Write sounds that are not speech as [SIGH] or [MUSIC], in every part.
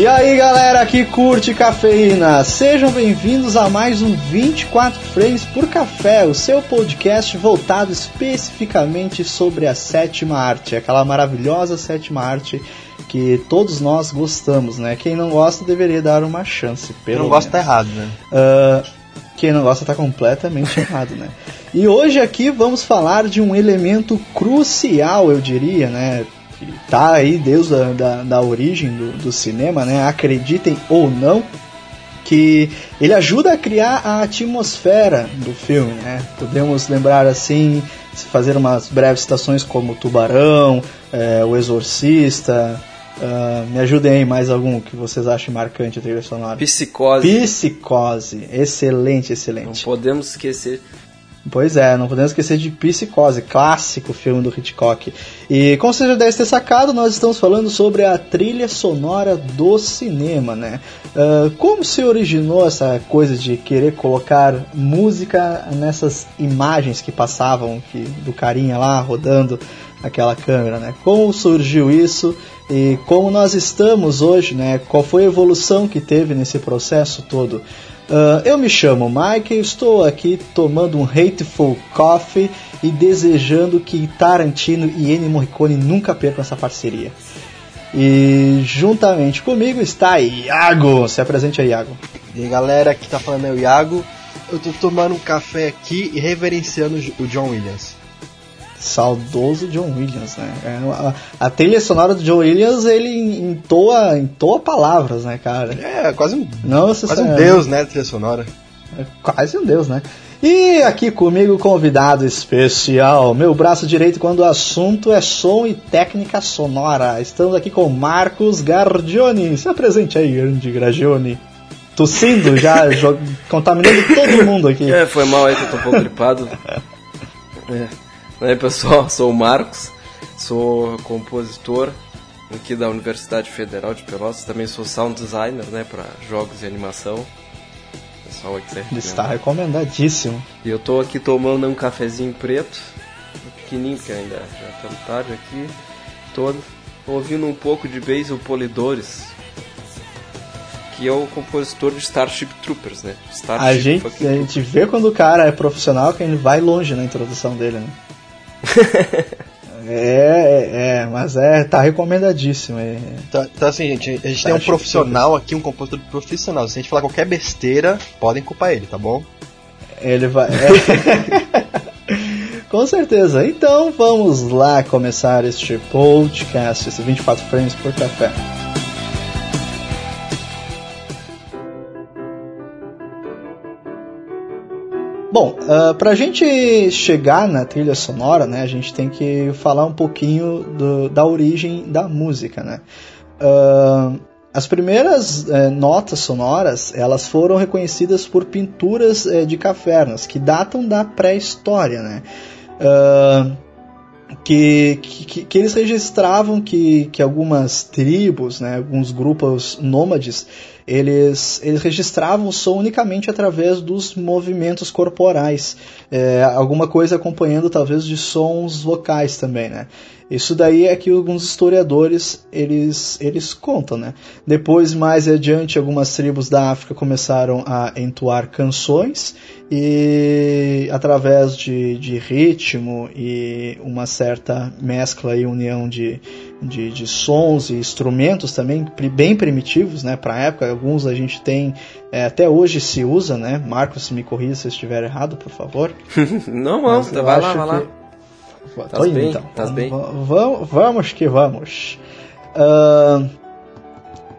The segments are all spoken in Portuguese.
E aí galera que curte cafeína, sejam bem-vindos a mais um 24 Frames por Café, o seu podcast voltado especificamente sobre a sétima arte, aquela maravilhosa sétima arte que todos nós gostamos, né? Quem não gosta deveria dar uma chance. Quem não gosta tá errado, né? Uh, quem não gosta tá completamente [LAUGHS] errado, né? E hoje aqui vamos falar de um elemento crucial, eu diria, né? Que tá aí desde a da, da origem do, do cinema, né? Acreditem ou não, que ele ajuda a criar a atmosfera do filme, né? Podemos lembrar assim, fazer umas breves citações como Tubarão, é, O Exorcista. Uh, me ajudem aí mais algum que vocês achem marcante a trilha sonora. Psicose. Psicose, excelente, excelente. Não podemos esquecer Pois é, não podemos esquecer de Psicose, clássico filme do Hitchcock. E como você já deve ter sacado, nós estamos falando sobre a trilha sonora do cinema, né? Uh, como se originou essa coisa de querer colocar música nessas imagens que passavam que, do carinha lá rodando aquela câmera, né? Como surgiu isso e como nós estamos hoje, né? Qual foi a evolução que teve nesse processo todo? Uh, eu me chamo Mike, estou aqui tomando um Hateful Coffee e desejando que Tarantino e Ennio Morricone nunca percam essa parceria. E juntamente comigo está Iago. Se apresente aí, Iago. E aí, galera, aqui tá falando é o Iago. Eu tô tomando um café aqui e reverenciando o John Williams saudoso John Williams, né? É, a, a, trilha sonora do John Williams, ele entoa, entoa palavras, né, cara? É, quase um, Nossa, quase um deus, né, trilha sonora. É quase um deus, né? E aqui comigo, convidado especial, meu braço direito quando o assunto é som e técnica sonora. Estamos aqui com Marcos Gardioni. Se apresente aí, grande Gardioni. Tossindo já, [LAUGHS] contaminando todo mundo aqui. É, foi mal aí que eu tô um pouco gripado. [LAUGHS] É. Aí pessoal, [LAUGHS] sou o Marcos, sou compositor aqui da Universidade Federal de Pelotas, também sou sound designer né, para jogos e animação. Pessoal aí quiser Está recomendadíssimo. E eu tô aqui tomando um cafezinho preto, pequenininho, porque ainda já estamos tarde aqui, todo, ouvindo um pouco de Basil Polidores, que é o compositor de Starship Troopers, né? Starship a, gente, a gente vê quando o cara é profissional que ele vai longe na introdução dele, né? [LAUGHS] É, é, é, mas é, tá recomendadíssimo. É. Tá, tá assim, gente, a gente tá tem um profissional aqui, um compositor profissional. Se a gente falar qualquer besteira, podem culpar ele, tá bom? Ele vai. É. [LAUGHS] Com certeza. Então vamos lá começar este podcast, esse 24 frames por café. Bom, uh, pra gente chegar na trilha sonora, né, a gente tem que falar um pouquinho do, da origem da música, né. Uh, as primeiras uh, notas sonoras, elas foram reconhecidas por pinturas uh, de cavernas, que datam da pré-história, né. Que, que, que, eles registravam que, que algumas tribos, né, alguns grupos nômades, eles, eles registravam o som unicamente através dos movimentos corporais, é, alguma coisa acompanhando talvez de sons vocais também, né? Isso daí é que alguns historiadores eles, eles contam, né? Depois, mais adiante, algumas tribos da África começaram a entoar canções e através de, de ritmo e uma certa mescla e união de, de, de sons e instrumentos também bem primitivos, né? Para a época, alguns a gente tem é, até hoje se usa, né? Marcos, me corrija se eu estiver errado, por favor. [LAUGHS] não, não, tá, vai lá, vai lá. Tá bem, então. Tá bem. Vamos, vamos que vamos. Uh,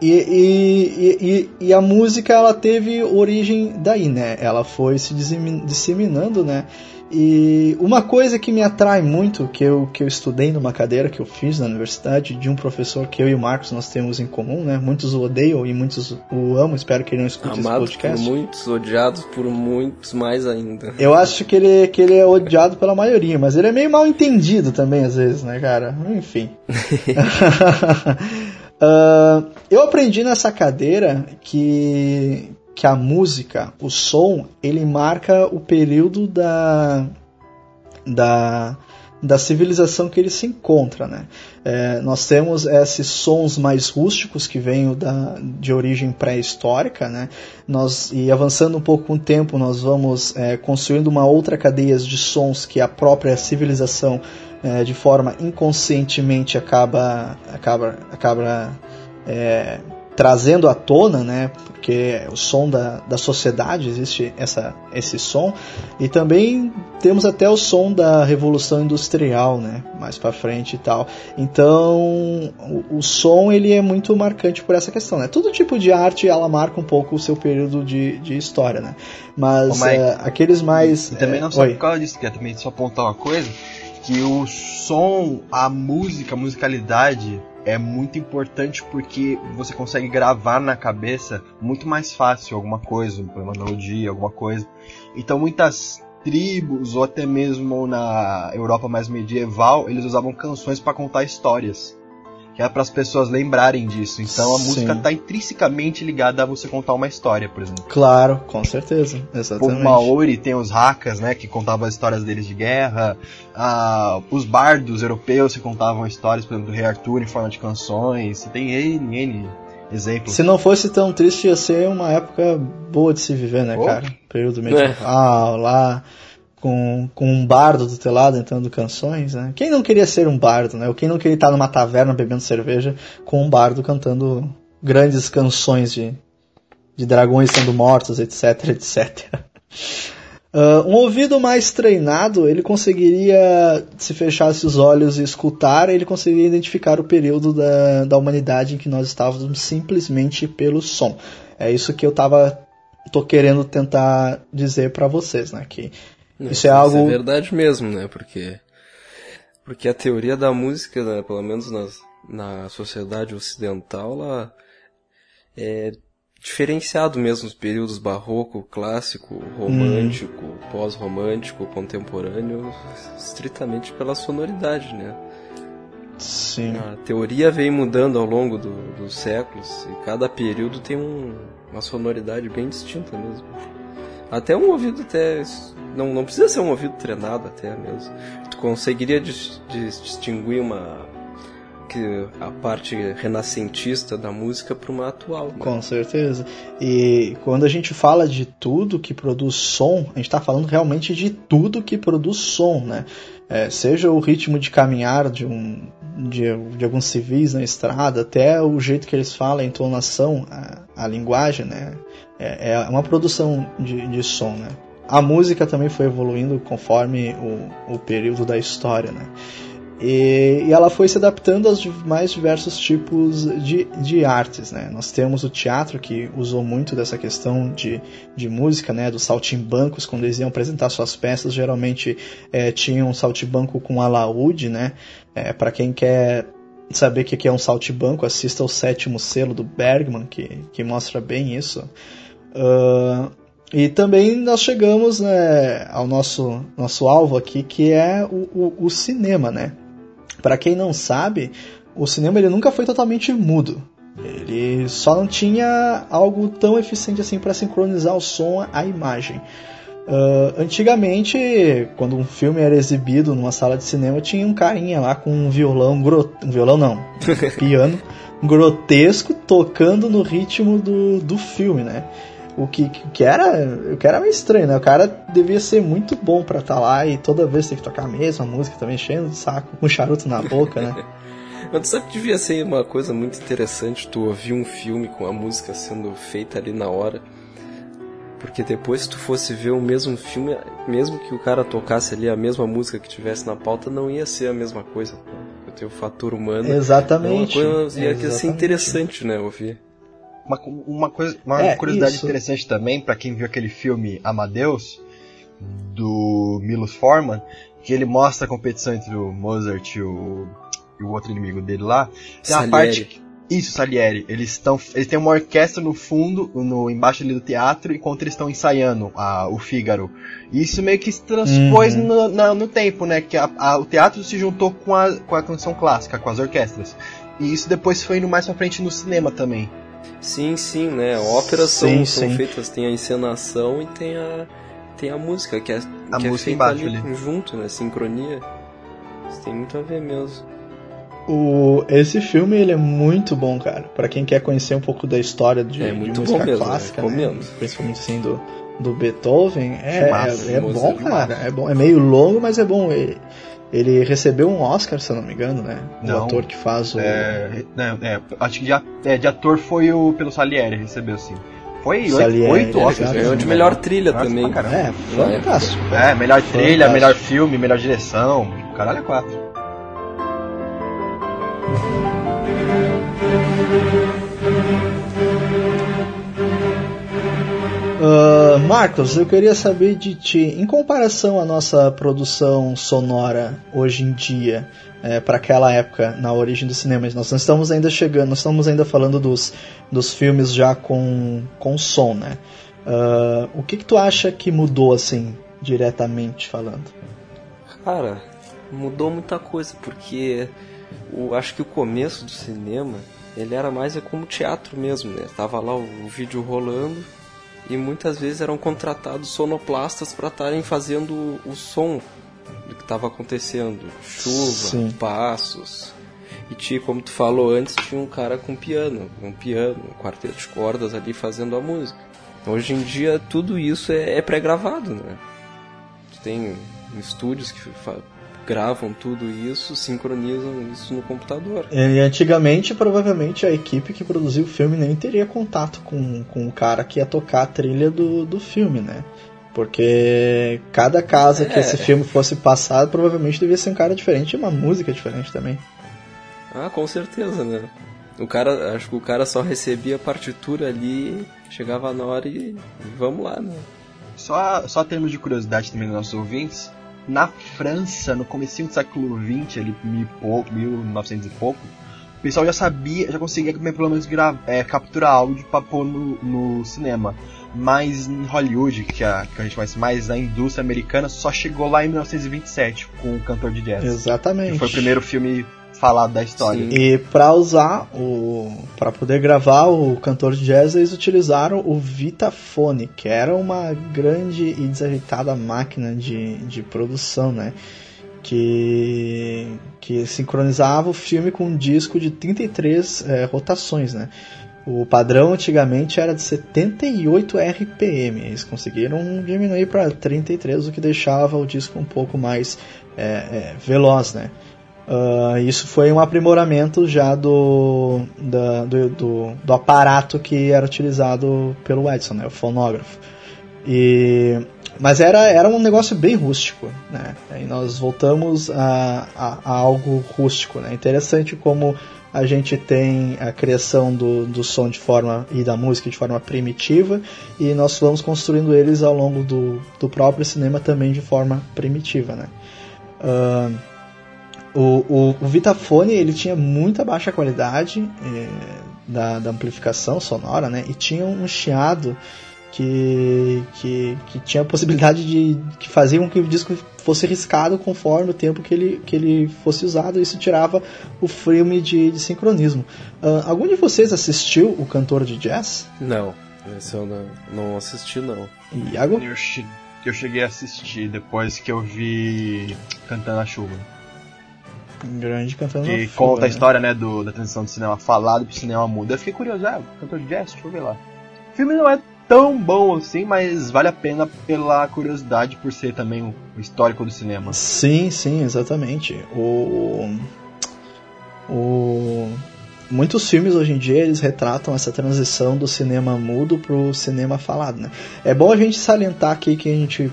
e, e, e, e, a música ela teve origem daí, né? Ela foi se disseminando, né? E uma coisa que me atrai muito, que eu, que eu estudei numa cadeira que eu fiz na universidade, de um professor que eu e o Marcos nós temos em comum, né? Muitos o odeiam e muitos o amam, espero que ele não escute Amado esse podcast. por muitos, odiados por muitos mais ainda. Eu acho que ele, que ele é odiado pela maioria, mas ele é meio mal entendido também às vezes, né, cara? Enfim. [LAUGHS] uh, eu aprendi nessa cadeira que, que a música, o som, ele marca o período da, da, da civilização que ele se encontra, né? É, nós temos esses sons mais rústicos que vêm de origem pré-histórica, né? Nós, e avançando um pouco com o tempo, nós vamos é, construindo uma outra cadeia de sons que a própria civilização, é, de forma inconscientemente, acaba, acaba, acaba é, trazendo à tona, né? Porque o som da, da sociedade existe essa, esse som e também temos até o som da revolução industrial, né? Mais para frente e tal. Então o, o, som ele é muito marcante por essa questão, né? Todo tipo de arte ela marca um pouco o seu período de, de história, né? Mas Ô, Mike, é, aqueles mais E também é, não só oi. por causa disso, também só apontar uma coisa, que o som, a música, a musicalidade é muito importante porque você consegue gravar na cabeça muito mais fácil alguma coisa, uma melodia, alguma coisa. Então muitas tribos, ou até mesmo na Europa mais medieval, eles usavam canções para contar histórias. Que é para as pessoas lembrarem disso. Então a Sim. música está intrinsecamente ligada a você contar uma história, por exemplo. Claro, com certeza, O exatamente. Maori tem os hakas, né, que contavam as histórias deles de guerra. Ah, os bardos europeus que contavam histórias, por exemplo, do Rei Arthur em forma de canções. Você tem N, N exemplos. Se não fosse tão triste, ia ser uma época boa de se viver, né, Oh. cara? Período medieval, lá, com, com um bardo do teu lado cantando canções, né? Quem não queria ser um bardo, né? Ou quem não queria estar numa taverna bebendo cerveja com um bardo cantando grandes canções de, de dragões sendo mortos, etc, etc. [LAUGHS] Ah, um ouvido mais treinado, ele conseguiria, se fechasse os olhos e escutar, ele conseguiria identificar o período da, da humanidade em que nós estávamos simplesmente pelo som. É isso que eu tava, tô querendo tentar dizer para vocês, né? Que isso é algo... é verdade mesmo, né? Porque, porque a teoria da música, né, pelo menos nas, na sociedade ocidental, ela é diferenciado mesmo os períodos barroco, clássico, romântico, pós-romântico, contemporâneo, estritamente pela sonoridade, né? Sim. A teoria vem mudando ao longo do, dos séculos e cada período tem um, uma sonoridade bem distinta mesmo. Até um ouvido até não, não precisa ser um ouvido treinado até mesmo. Tu conseguiria dis, dis, distinguir uma que a parte renascentista da música para uma atual. Né? Com certeza. E quando a gente fala de tudo que produz som, a gente está falando realmente de tudo que produz som, né? É, seja o ritmo de caminhar de, um, de, de, alguns civis na estrada, até o jeito que eles falam, a entonação, a, a linguagem, né? É, é, uma produção de, de som, né? A música também foi evoluindo conforme o, o período da história, né? E, e, ela foi se adaptando aos mais diversos tipos de, de artes, né? Nós temos o teatro que usou muito dessa questão de, de música, né? Dos saltimbancos, quando eles iam apresentar suas peças, geralmente é, tinham um saltimbanco com alaúde, né? É, Para quem quer saber o que é um saltimbanco, assista o sétimo selo do Bergman, que, que mostra bem isso. Uh, e também nós chegamos né, ao nosso, nosso alvo aqui, que é o, o, o cinema, né? Para quem não sabe, o cinema ele nunca foi totalmente mudo. Ele só não tinha algo tão eficiente assim para sincronizar o som à imagem. Uh, antigamente, quando um filme era exibido numa sala de cinema, tinha um carinha lá com um violão, gro... um violão não, um [LAUGHS] piano grotesco tocando no ritmo do, do filme, né? O que, que, era, o que era meio estranho, né? O cara devia ser muito bom pra estar tá lá e toda vez tem que tocar a mesma música, também enchendo o saco, com um charuto na boca, né? [LAUGHS] Mas sabe que devia ser uma coisa muito interessante tu ouvir um filme com a música sendo feita ali na hora. Porque depois se tu fosse ver o mesmo filme, mesmo que o cara tocasse ali a mesma música que tivesse na pauta, não ia ser a mesma coisa. Eu tenho o fator humano. Exatamente. É uma coisa, ia Exatamente. ser interessante, né, ouvir. Uma, uma, coisa, uma é, curiosidade isso. interessante também, para quem viu aquele filme Amadeus, do Milos Forman, que ele mostra a competição entre o Mozart e o, e o outro inimigo dele lá. Tem uma Salieri. parte. Isso, Salieri. Eles estão. Eles têm uma orquestra no fundo, no embaixo ali do teatro, enquanto eles estão ensaiando a, o Fígaro. E isso meio que se transpôs Uhum. no, na- no tempo, né? Que a- a- o teatro se juntou com a, com a canção clássica, com as orquestras. E isso depois foi indo mais pra frente no cinema também. Sim, sim, né? Óperas são, Sim, são sim. feitas, tem a encenação e tem a, tem a música, que é, A que é música feita embaixo ali, ali. junto, né? Sincronia. Isso tem muito a ver mesmo. O, esse filme ele é muito bom, cara. Pra quem quer conhecer um pouco da história de, É de música mesmo, clássica, né? né? Principalmente assim do, do Beethoven, é, é, é bom, cara. É bom. É meio longo, mas é bom. Ele, ele recebeu um Oscar, se eu não me engano, né? O Não. ator que faz o. É, né, é, acho que de, é, de ator foi o pelo Salieri, recebeu sim. Foi oito, Salieri, oito é, Oscars. legal. Ganhou de melhor trilha Nossa, também. pra. É, fantástico. É, melhor trilha, Fantástico. melhor filme, melhor direção. Caralho, é quatro. Ah, Marcos, eu queria saber de ti, em comparação à nossa produção sonora hoje em dia, para aquela época, na origem do cinema, nós não estamos ainda chegando, nós estamos ainda falando dos, dos filmes já com, com som, né? Ah, o que, que tu acha que mudou, assim, diretamente falando? Cara, mudou muita coisa, porque acho que o começo do cinema, ele era mais é como teatro mesmo, né? Tava lá o, o vídeo rolando e muitas vezes eram contratados sonoplastas para estarem fazendo o, som do que estava acontecendo. Chuva, Sim. passos. E tinha, como tu falou antes, tinha um cara com piano, um piano, um quarteto de cordas ali fazendo a música. Hoje em dia tudo isso é, é pré-gravado, né? Tu tem estúdios que gravam tudo isso, sincronizam isso no computador. E antigamente, provavelmente, a equipe que produziu o filme nem teria contato com, com o cara que ia tocar a trilha do, do filme, né? Porque cada casa que É. esse filme fosse passado, provavelmente devia ser um cara diferente e uma música diferente também. Ah, com certeza, né? O cara, acho que o cara só recebia a partitura ali, chegava na hora e vamos lá, né? Só, só termos de curiosidade também dos nossos ouvintes. Na França, no comecinho do século XX, ali, mil pouco, 1900 e pouco, o pessoal já sabia, já conseguia pelo menos gra- é, capturar áudio pra pôr no, no cinema. Mas em Hollywood, que, é a, que a gente conhece mais, a indústria americana, só chegou lá em 1927 com o cantor de jazz. Exatamente. Que foi o primeiro filme falado da história. Sim. E para usar o para poder gravar o cantor de jazz, eles utilizaram o Vitaphone, que era uma grande e desajeitada máquina de, de produção, né? Que que sincronizava o filme com um disco de 33 eh, rotações, né? O padrão antigamente era de 78 RPM, eles conseguiram diminuir para 33, o que deixava o disco um pouco mais eh, eh, veloz, né? Ah, isso foi um aprimoramento já do, da- do, do, do aparato que era utilizado pelo Edison, né, o fonógrafo. E, mas era, era um negócio bem rústico, né? Aí nós voltamos a, a, a algo rústico, né? Interessante como a gente tem a criação do, do som de forma e da música de forma primitiva e nós vamos construindo eles ao longo do, do próprio cinema também de forma primitiva, né? Ah, o, o, o Vitaphone ele tinha muita baixa qualidade eh, da, da amplificação sonora, né? E tinha um chiado que, que, que tinha a possibilidade de que fazia com que o disco fosse riscado conforme o tempo que ele, que ele fosse usado. E isso tirava o filme de, de sincronismo. Ah, algum de vocês assistiu o cantor de jazz? Não, esse eu não, não assisti não. Iago? Eu cheguei a assistir depois que eu vi Cantando a Chuva. Grande cantando Que conta fuga, a né? história, né, do, da transição do cinema falado pro cinema mudo. Eu fiquei curioso, ah, cantor de jazz, deixa eu ver lá. O filme não é tão bom assim, mas vale a pena pela curiosidade por ser também o o histórico do cinema. Sim, sim, exatamente. O, o, muitos filmes hoje em dia eles retratam essa transição do cinema mudo pro cinema falado. Né? É bom a gente salientar aqui que a gente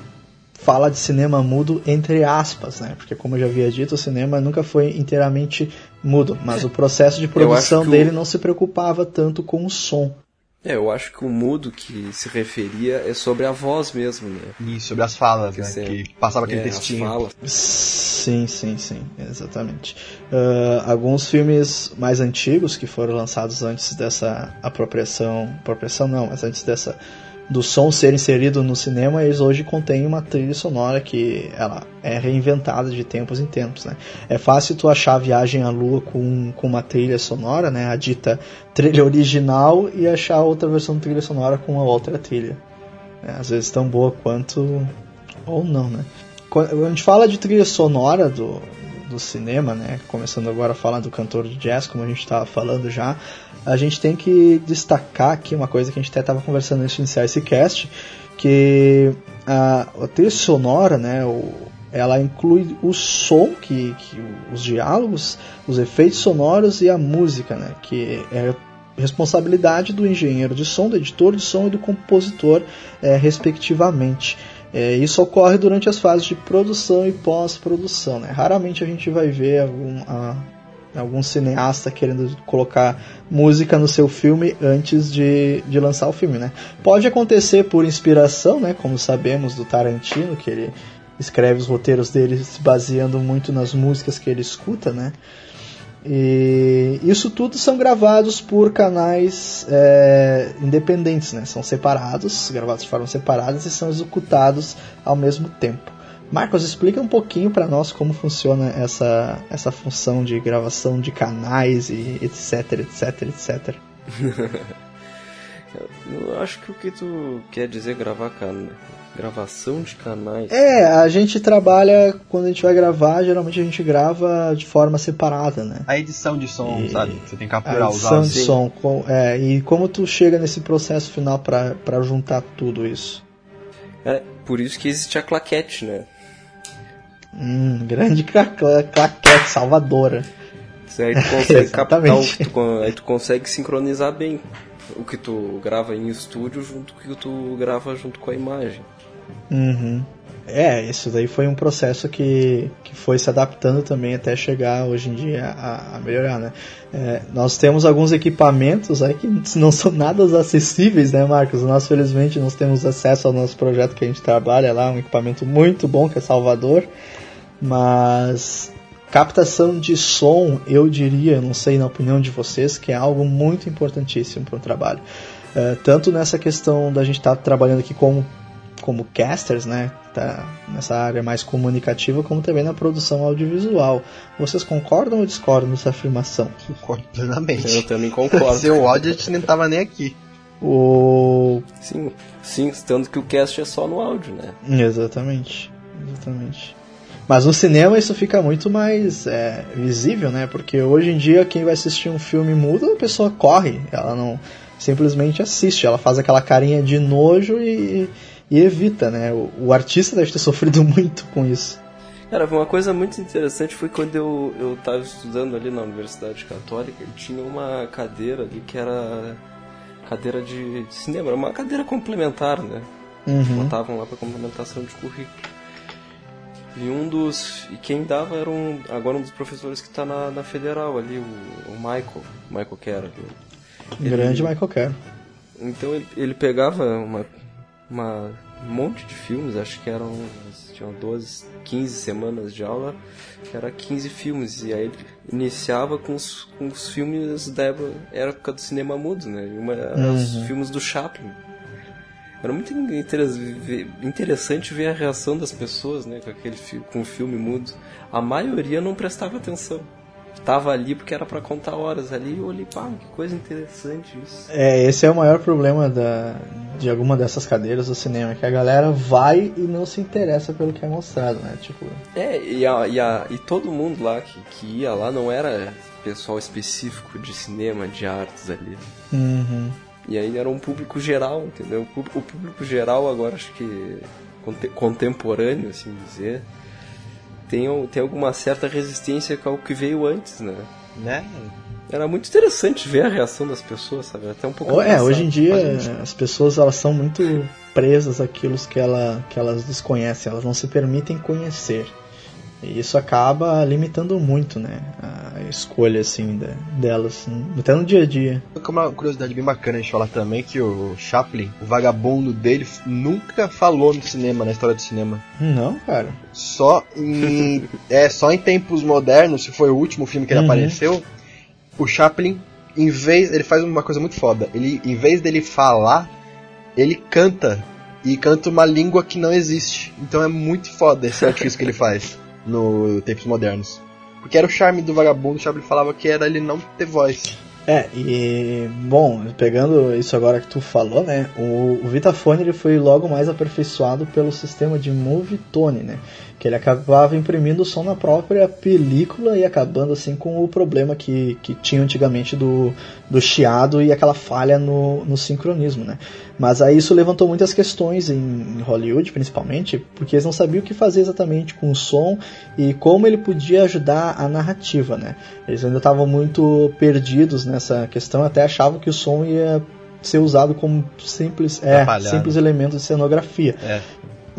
fala de cinema mudo entre aspas, né? Porque como eu já havia dito, o cinema nunca foi inteiramente mudo, mas o processo de produção que o- dele não se preocupava tanto com o som. É, eu acho que o mudo que se referia é sobre a voz mesmo, né? E sobre as falas, Que né? Que passava aquele É, as textinho. falas. Sim, sim, sim, exatamente. Ah, alguns filmes mais antigos que foram lançados antes dessa apropriação, apropriação não, mas antes dessa do som ser inserido no cinema, eles hoje contêm uma trilha sonora que ela é reinventada de tempos em tempos, né? É fácil tu achar a Viagem à Lua com, com uma trilha sonora, né? A dita trilha original e achar outra versão de trilha sonora com uma outra trilha. É, às vezes tão boa quanto ou não, né? Quando a gente fala de trilha sonora do, do cinema, né? Começando agora a falar do cantor de jazz, como a gente estava falando já, a gente tem que destacar aqui uma coisa que a gente até estava conversando antes de iniciar esse cast, que a, a trilha sonora, né? O, ela inclui o som, que, que os diálogos, os efeitos sonoros e a música, né? Que é responsabilidade do engenheiro de som, do editor de som e do compositor, eh, respectivamente. É, isso ocorre durante as fases de produção e pós-produção. Né? Raramente a gente vai ver algum, a- algum cineasta querendo colocar música no seu filme antes de, de lançar o filme. Né? Pode acontecer por inspiração, né? como sabemos do Tarantino, que ele escreve os roteiros dele se baseando muito nas músicas que ele escuta. Né? E isso tudo são gravados por canais é, independentes, né? São separados, gravados de forma separada e são executados ao mesmo tempo. Marcos, explica um pouquinho para nós como funciona essa, essa função de gravação de canais e etc, etc, etc. Eu acho que o que tu quer dizer gravar can... gravação de canais. É, a gente trabalha, quando a gente vai gravar, geralmente a gente grava de forma separada, né? A edição de som, E- sabe? Você tem que A capturar os edição de som. com- é, e como tu chega nesse processo final para juntar tudo isso? É, por isso que existe a claquete, né? Hum, grande cla- cla- claquete salvadora. Isso Aí tu consegue [LAUGHS] captar tu, aí tu consegue sincronizar bem o que tu grava em estúdio junto com o que tu grava junto com a imagem. Uhum. É, isso daí foi um processo que, que foi se adaptando também até chegar hoje em dia a, a melhorar, né? É, nós temos alguns equipamentos aí que [LAUGHS] não são nada acessíveis, né, Marcos? Nós, felizmente, nós temos acesso ao nosso projeto que a gente trabalha lá, um equipamento muito bom que é Salvador, mas captação de som, eu diria, não sei na opinião de vocês, que é algo muito importantíssimo para o trabalho. É, tanto nessa questão da gente estar trabalhando aqui como como casters, né, tá nessa área mais comunicativa, como também na produção audiovisual. Vocês concordam ou discordam dessa afirmação? Concordo plenamente. Eu também concordo. [LAUGHS] Seu áudio a gente nem tava nem aqui. O Sim, sim, tanto que o cast é só no áudio, né? exatamente, exatamente. Mas no cinema isso fica muito mais é, visível, né? Porque hoje em dia quem vai assistir um filme mudo, a pessoa corre, ela não simplesmente assiste, ela faz aquela carinha de nojo e, e evita, né? O, o artista deve ter [LAUGHS] sofrido muito com isso. Cara, uma coisa muito interessante foi quando eu, eu tava estudando ali na Universidade Católica e tinha uma cadeira ali que era cadeira de cinema, era uma cadeira complementar, né? Uhum. botavam lá para complementação de currículo. E um dos. E quem dava era um. Agora um dos professores que está na, na federal ali, o, o Michael. Michael Kerr. Ele- Grande Michael Kerr. Então ele, ele pegava uma, uma um monte de filmes, acho que eram. Tinham 12, 15 semanas de aula, que era 15 filmes. E aí ele iniciava com os, com os filmes da época, época do cinema mudo, né? E uma era os Uhum. filmes do Chaplin. Era muito interessante ver a reação das pessoas, né, com aquele com o filme mudo. A maioria não prestava atenção. Tava ali porque era pra contar horas ali e eu olhei, pá, que coisa interessante isso. É, esse é o maior problema da, de alguma dessas cadeiras do cinema, que a galera vai e não se interessa pelo que é mostrado, né? Tipo, É, e, a, e, a, e todo mundo lá que, que ia lá não era pessoal específico de cinema, de artes ali. uhum. E aí era um público geral, entendeu? O pú- O público geral agora acho que conte- contemporâneo, assim dizer, tem, tem alguma certa resistência ao que veio antes, né? Né? Era muito interessante ver a reação das pessoas, sabe? Até um pouco Ou- é, hoje em dia gente, as pessoas elas são muito presas àquilo que, ela, que elas desconhecem, elas não se permitem conhecer. E isso acaba limitando muito, né? A escolha, assim, da, delas, até no dia a dia. Uma curiosidade bem bacana a gente falar também que o Chaplin, o vagabundo dele, nunca falou no cinema, na história do cinema. Não, cara. Só em. [LAUGHS] é, só em tempos modernos, se foi o último filme que ele Uhum. apareceu, o Chaplin, em vez. Ele faz uma coisa muito foda. Ele, em vez dele falar, ele canta. E canta uma língua que não existe. Então é muito foda esse artifício que ele faz [LAUGHS] no tempos modernos. Porque era o charme do vagabundo, o Chaplin falava que era ele não ter voz. É, e bom, pegando isso agora que tu falou, né? O, o Vitafone ele foi logo mais aperfeiçoado pelo sistema de Movietone, né? Que ele acabava imprimindo o som na própria película e acabando assim com o problema que, que tinha antigamente do, do chiado e aquela falha no, no sincronismo, né? Mas aí isso levantou muitas questões em, em Hollywood, principalmente, porque eles não sabiam o que fazer exatamente com o som e como ele podia ajudar a narrativa, né? Eles ainda estavam muito perdidos nessa questão, até achavam que o som ia ser usado como simples, é, simples elemento de cenografia. É.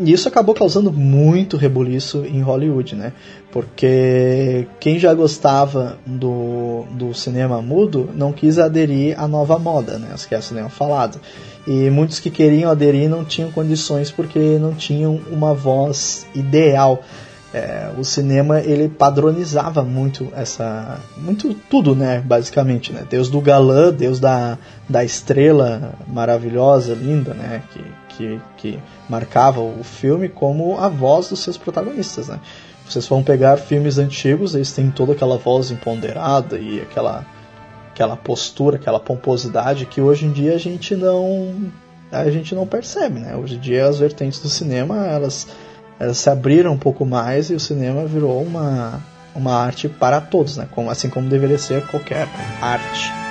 E isso acabou causando muito rebuliço em Hollywood, né? Porque quem já gostava do, do cinema mudo não quis aderir à nova moda, né? Os que é cinema falado. E muitos que queriam aderir não tinham condições porque não tinham uma voz ideal. É, o cinema ele padronizava muito essa muito tudo né basicamente né Deus do galã Deus da, da estrela maravilhosa linda né que, que, que marcava o filme como a voz dos seus protagonistas né vocês vão pegar filmes antigos eles têm toda aquela voz empoderada e aquela aquela postura aquela pomposidade que hoje em dia a gente não a gente não percebe né hoje em dia as vertentes do cinema elas elas se abriram um pouco mais e o cinema virou uma, uma arte para todos, né? Como, assim como deveria ser qualquer arte.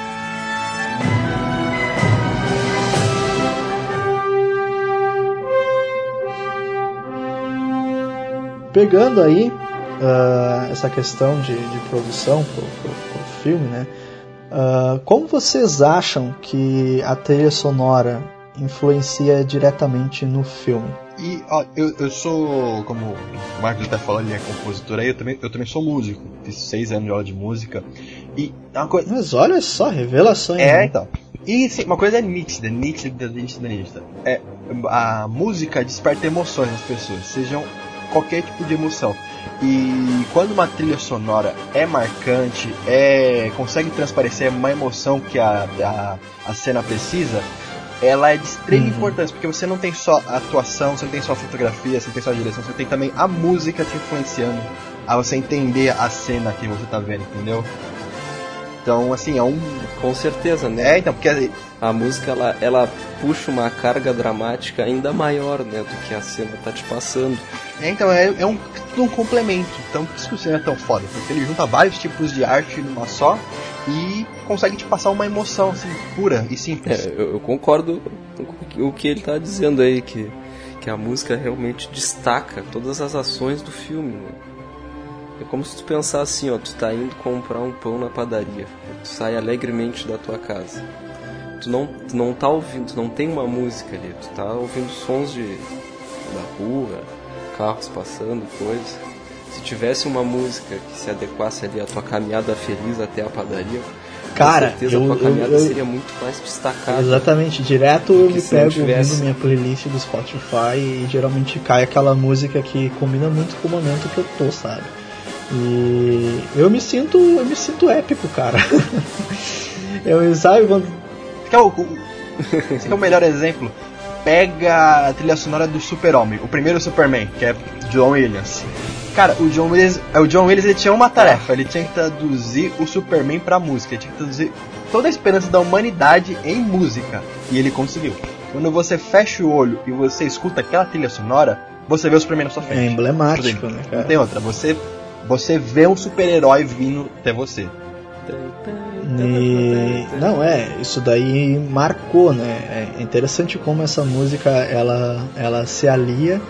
Pegando aí uh, essa questão de, de produção pro, pro, pro filme, né? Uh, como vocês acham que a trilha sonora influencia diretamente no filme? E ó, eu, eu sou, como o Marcos até falou, ele é compositor aí, eu também, eu também sou músico. Fiz seis anos de aula de música. E é uma coisa. Mas olha só, revelações. É, né? então. E sim, uma coisa é nítida, nítida, nítida, nítida. É, a música desperta emoções nas pessoas, sejam qualquer tipo de emoção. E quando uma trilha sonora é marcante, é consegue transparecer uma emoção que a, a, a cena precisa, ela é de extrema Uhum. importância, porque você não tem só a atuação, você não tem só a fotografia, você não tem só a direção, você tem também a música te influenciando a você entender a cena que você tá vendo, entendeu? Então, assim, é um. Com certeza, né? É, então, porque A música ela, ela puxa uma carga dramática ainda maior, né, do que a cena tá te passando. É, então, é, é um, tudo um complemento. Então, por isso que o cinema é tão foda, porque ele junta vários tipos de arte numa só e consegue te passar uma emoção, assim, pura e simples. É, eu, eu concordo com o que ele tá dizendo aí, que, que a música realmente destaca todas as ações do filme, né? É como se tu pensar assim, ó, tu tá indo comprar um pão na padaria, tu sai alegremente da tua casa. Tu não, tu não tá ouvindo, tu não tem uma música ali, tu tá ouvindo sons de da rua, carros passando, coisas. Se tivesse uma música que se adequasse ali à tua caminhada feliz até a padaria, Cara, com certeza eu- a tua eu- caminhada eu- seria muito mais destacada. Exatamente, direto eu me pego tivesse- minha playlist do Spotify e geralmente cai aquela música que combina muito com o momento que eu tô, sabe? E eu me sinto, eu me sinto épico, cara. [LAUGHS] eu sabe quando Esse que é o, o- esse é o melhor exemplo. Pega a trilha sonora do Super-Homem, o primeiro Superman, que é John Williams. Cara, o John Williams, o John Williams ele tinha uma tarefa, ele tinha que traduzir o Superman pra música, ele tinha que traduzir toda a esperança da humanidade em música, e ele conseguiu. Quando você fecha o olho e você escuta aquela trilha sonora, você vê o Superman na sua é frente. emblemático, né, Não tem outra, você você vê um super-herói vindo até você. E, não, é, isso daí marcou, né? É interessante como essa música ela, ela se alia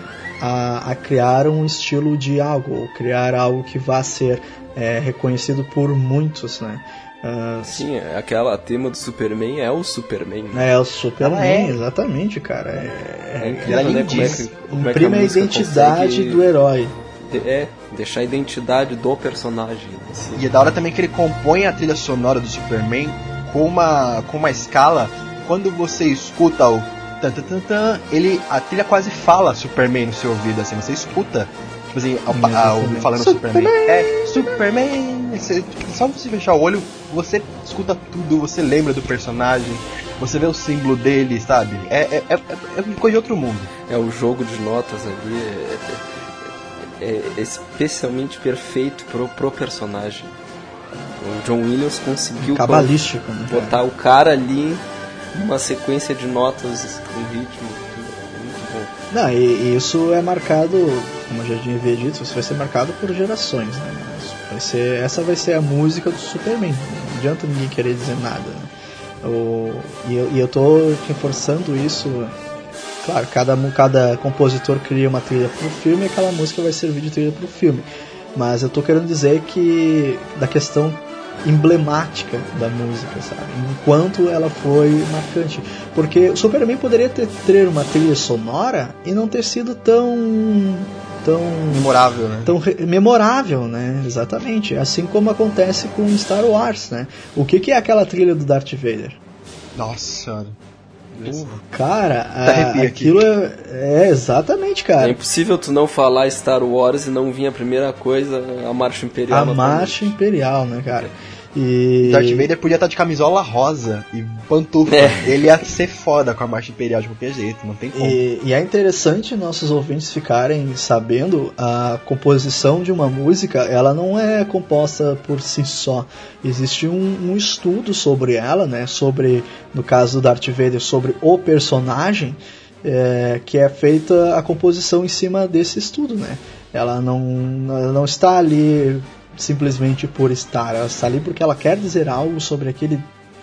a, a criar um estilo de algo, ou criar algo que vá ser é, reconhecido por muitos, né? Ah, Sim, é aquela tema do Superman é o Superman. né? é o Superman, é. exatamente, cara. É, É é, incrível, ela né? Como é que, como é que imprime a música identidade consegue do herói. É, Deixar a identidade do personagem. Assim. E é da hora também que ele compõe a trilha sonora do Superman com uma, com uma escala. Quando você escuta o tan, tan, tan, tan, ele, a trilha quase fala Superman no seu ouvido, assim, você escuta. Tipo assim, a, a, a, falando Superman. Superman. É, Superman! Você, só você fechar o olho, você escuta tudo, você lembra do personagem, você vê o símbolo dele, sabe? É, é, é, é coisa de outro mundo. É o jogo de notas ali. É, é, é especialmente perfeito pro, pro personagem. O John Williams conseguiu Cabalístico, né, botar o cara ali numa sequência de notas com ritmo. Muito bom. Não, e, e isso é marcado, como eu já tinha dito, isso vai ser marcado por gerações, né? Vai ser, essa vai ser a música do Superman. Não adianta ninguém querer dizer nada. Né? O, e, eu, e eu tô reforçando isso. Claro, cada, cada compositor cria uma trilha pro filme e aquela música vai servir de trilha pro filme. Mas eu tô querendo dizer que da questão emblemática da música, sabe? Enquanto ela foi marcante. Porque o Superman poderia ter, ter uma trilha sonora e não ter sido tão tão memorável, né? Tão memorável, né? Exatamente. Assim como acontece com Star Wars, né? O que, que é aquela trilha do Darth Vader? Nossa, Cara, a, aquilo é, é, exatamente, cara. É impossível tu não falar Star Wars e não vir a primeira coisa, a Marcha Imperial. A Marcha Imperial, né, cara? E... Darth Vader podia estar de camisola rosa e pantufa. É. Ele ia ser foda com a marcha imperial de qualquer jeito, não tem como. E, e, é interessante nossos ouvintes ficarem sabendo a composição de uma música, ela não é composta por si só. Existe um, um estudo sobre ela, né? Sobre, no caso do Darth Vader, sobre o personagem. É, que é feita a composição em cima desse estudo, né? Ela não, ela não está ali simplesmente por estar. Ela está ali porque ela quer dizer algo sobre aquele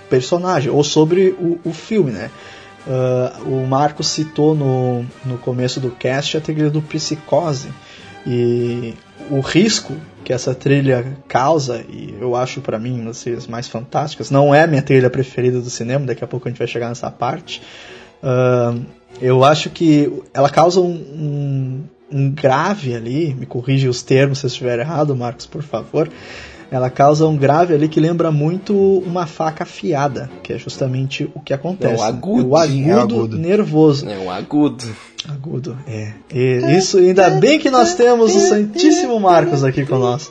personagem ou sobre o, o filme, né? Uh, o Marcos citou no, no começo do cast a trilha do Psicose e o risco que essa trilha causa, e eu acho para mim uma das trilhas mais fantásticas, não é a minha trilha preferida do cinema, daqui a pouco a gente vai chegar nessa parte. Uh, eu acho que ela causa um, um um grave ali, me corrige os termos se eu estiver errado, Marcos, por favor. Ela causa um grave ali que lembra muito uma faca afiada, que é justamente o que acontece. É o agudo. O agudo, é o agudo. nervoso. É o agudo. Agudo, é. E isso, ainda bem que nós temos o Santíssimo Marcos aqui com nós.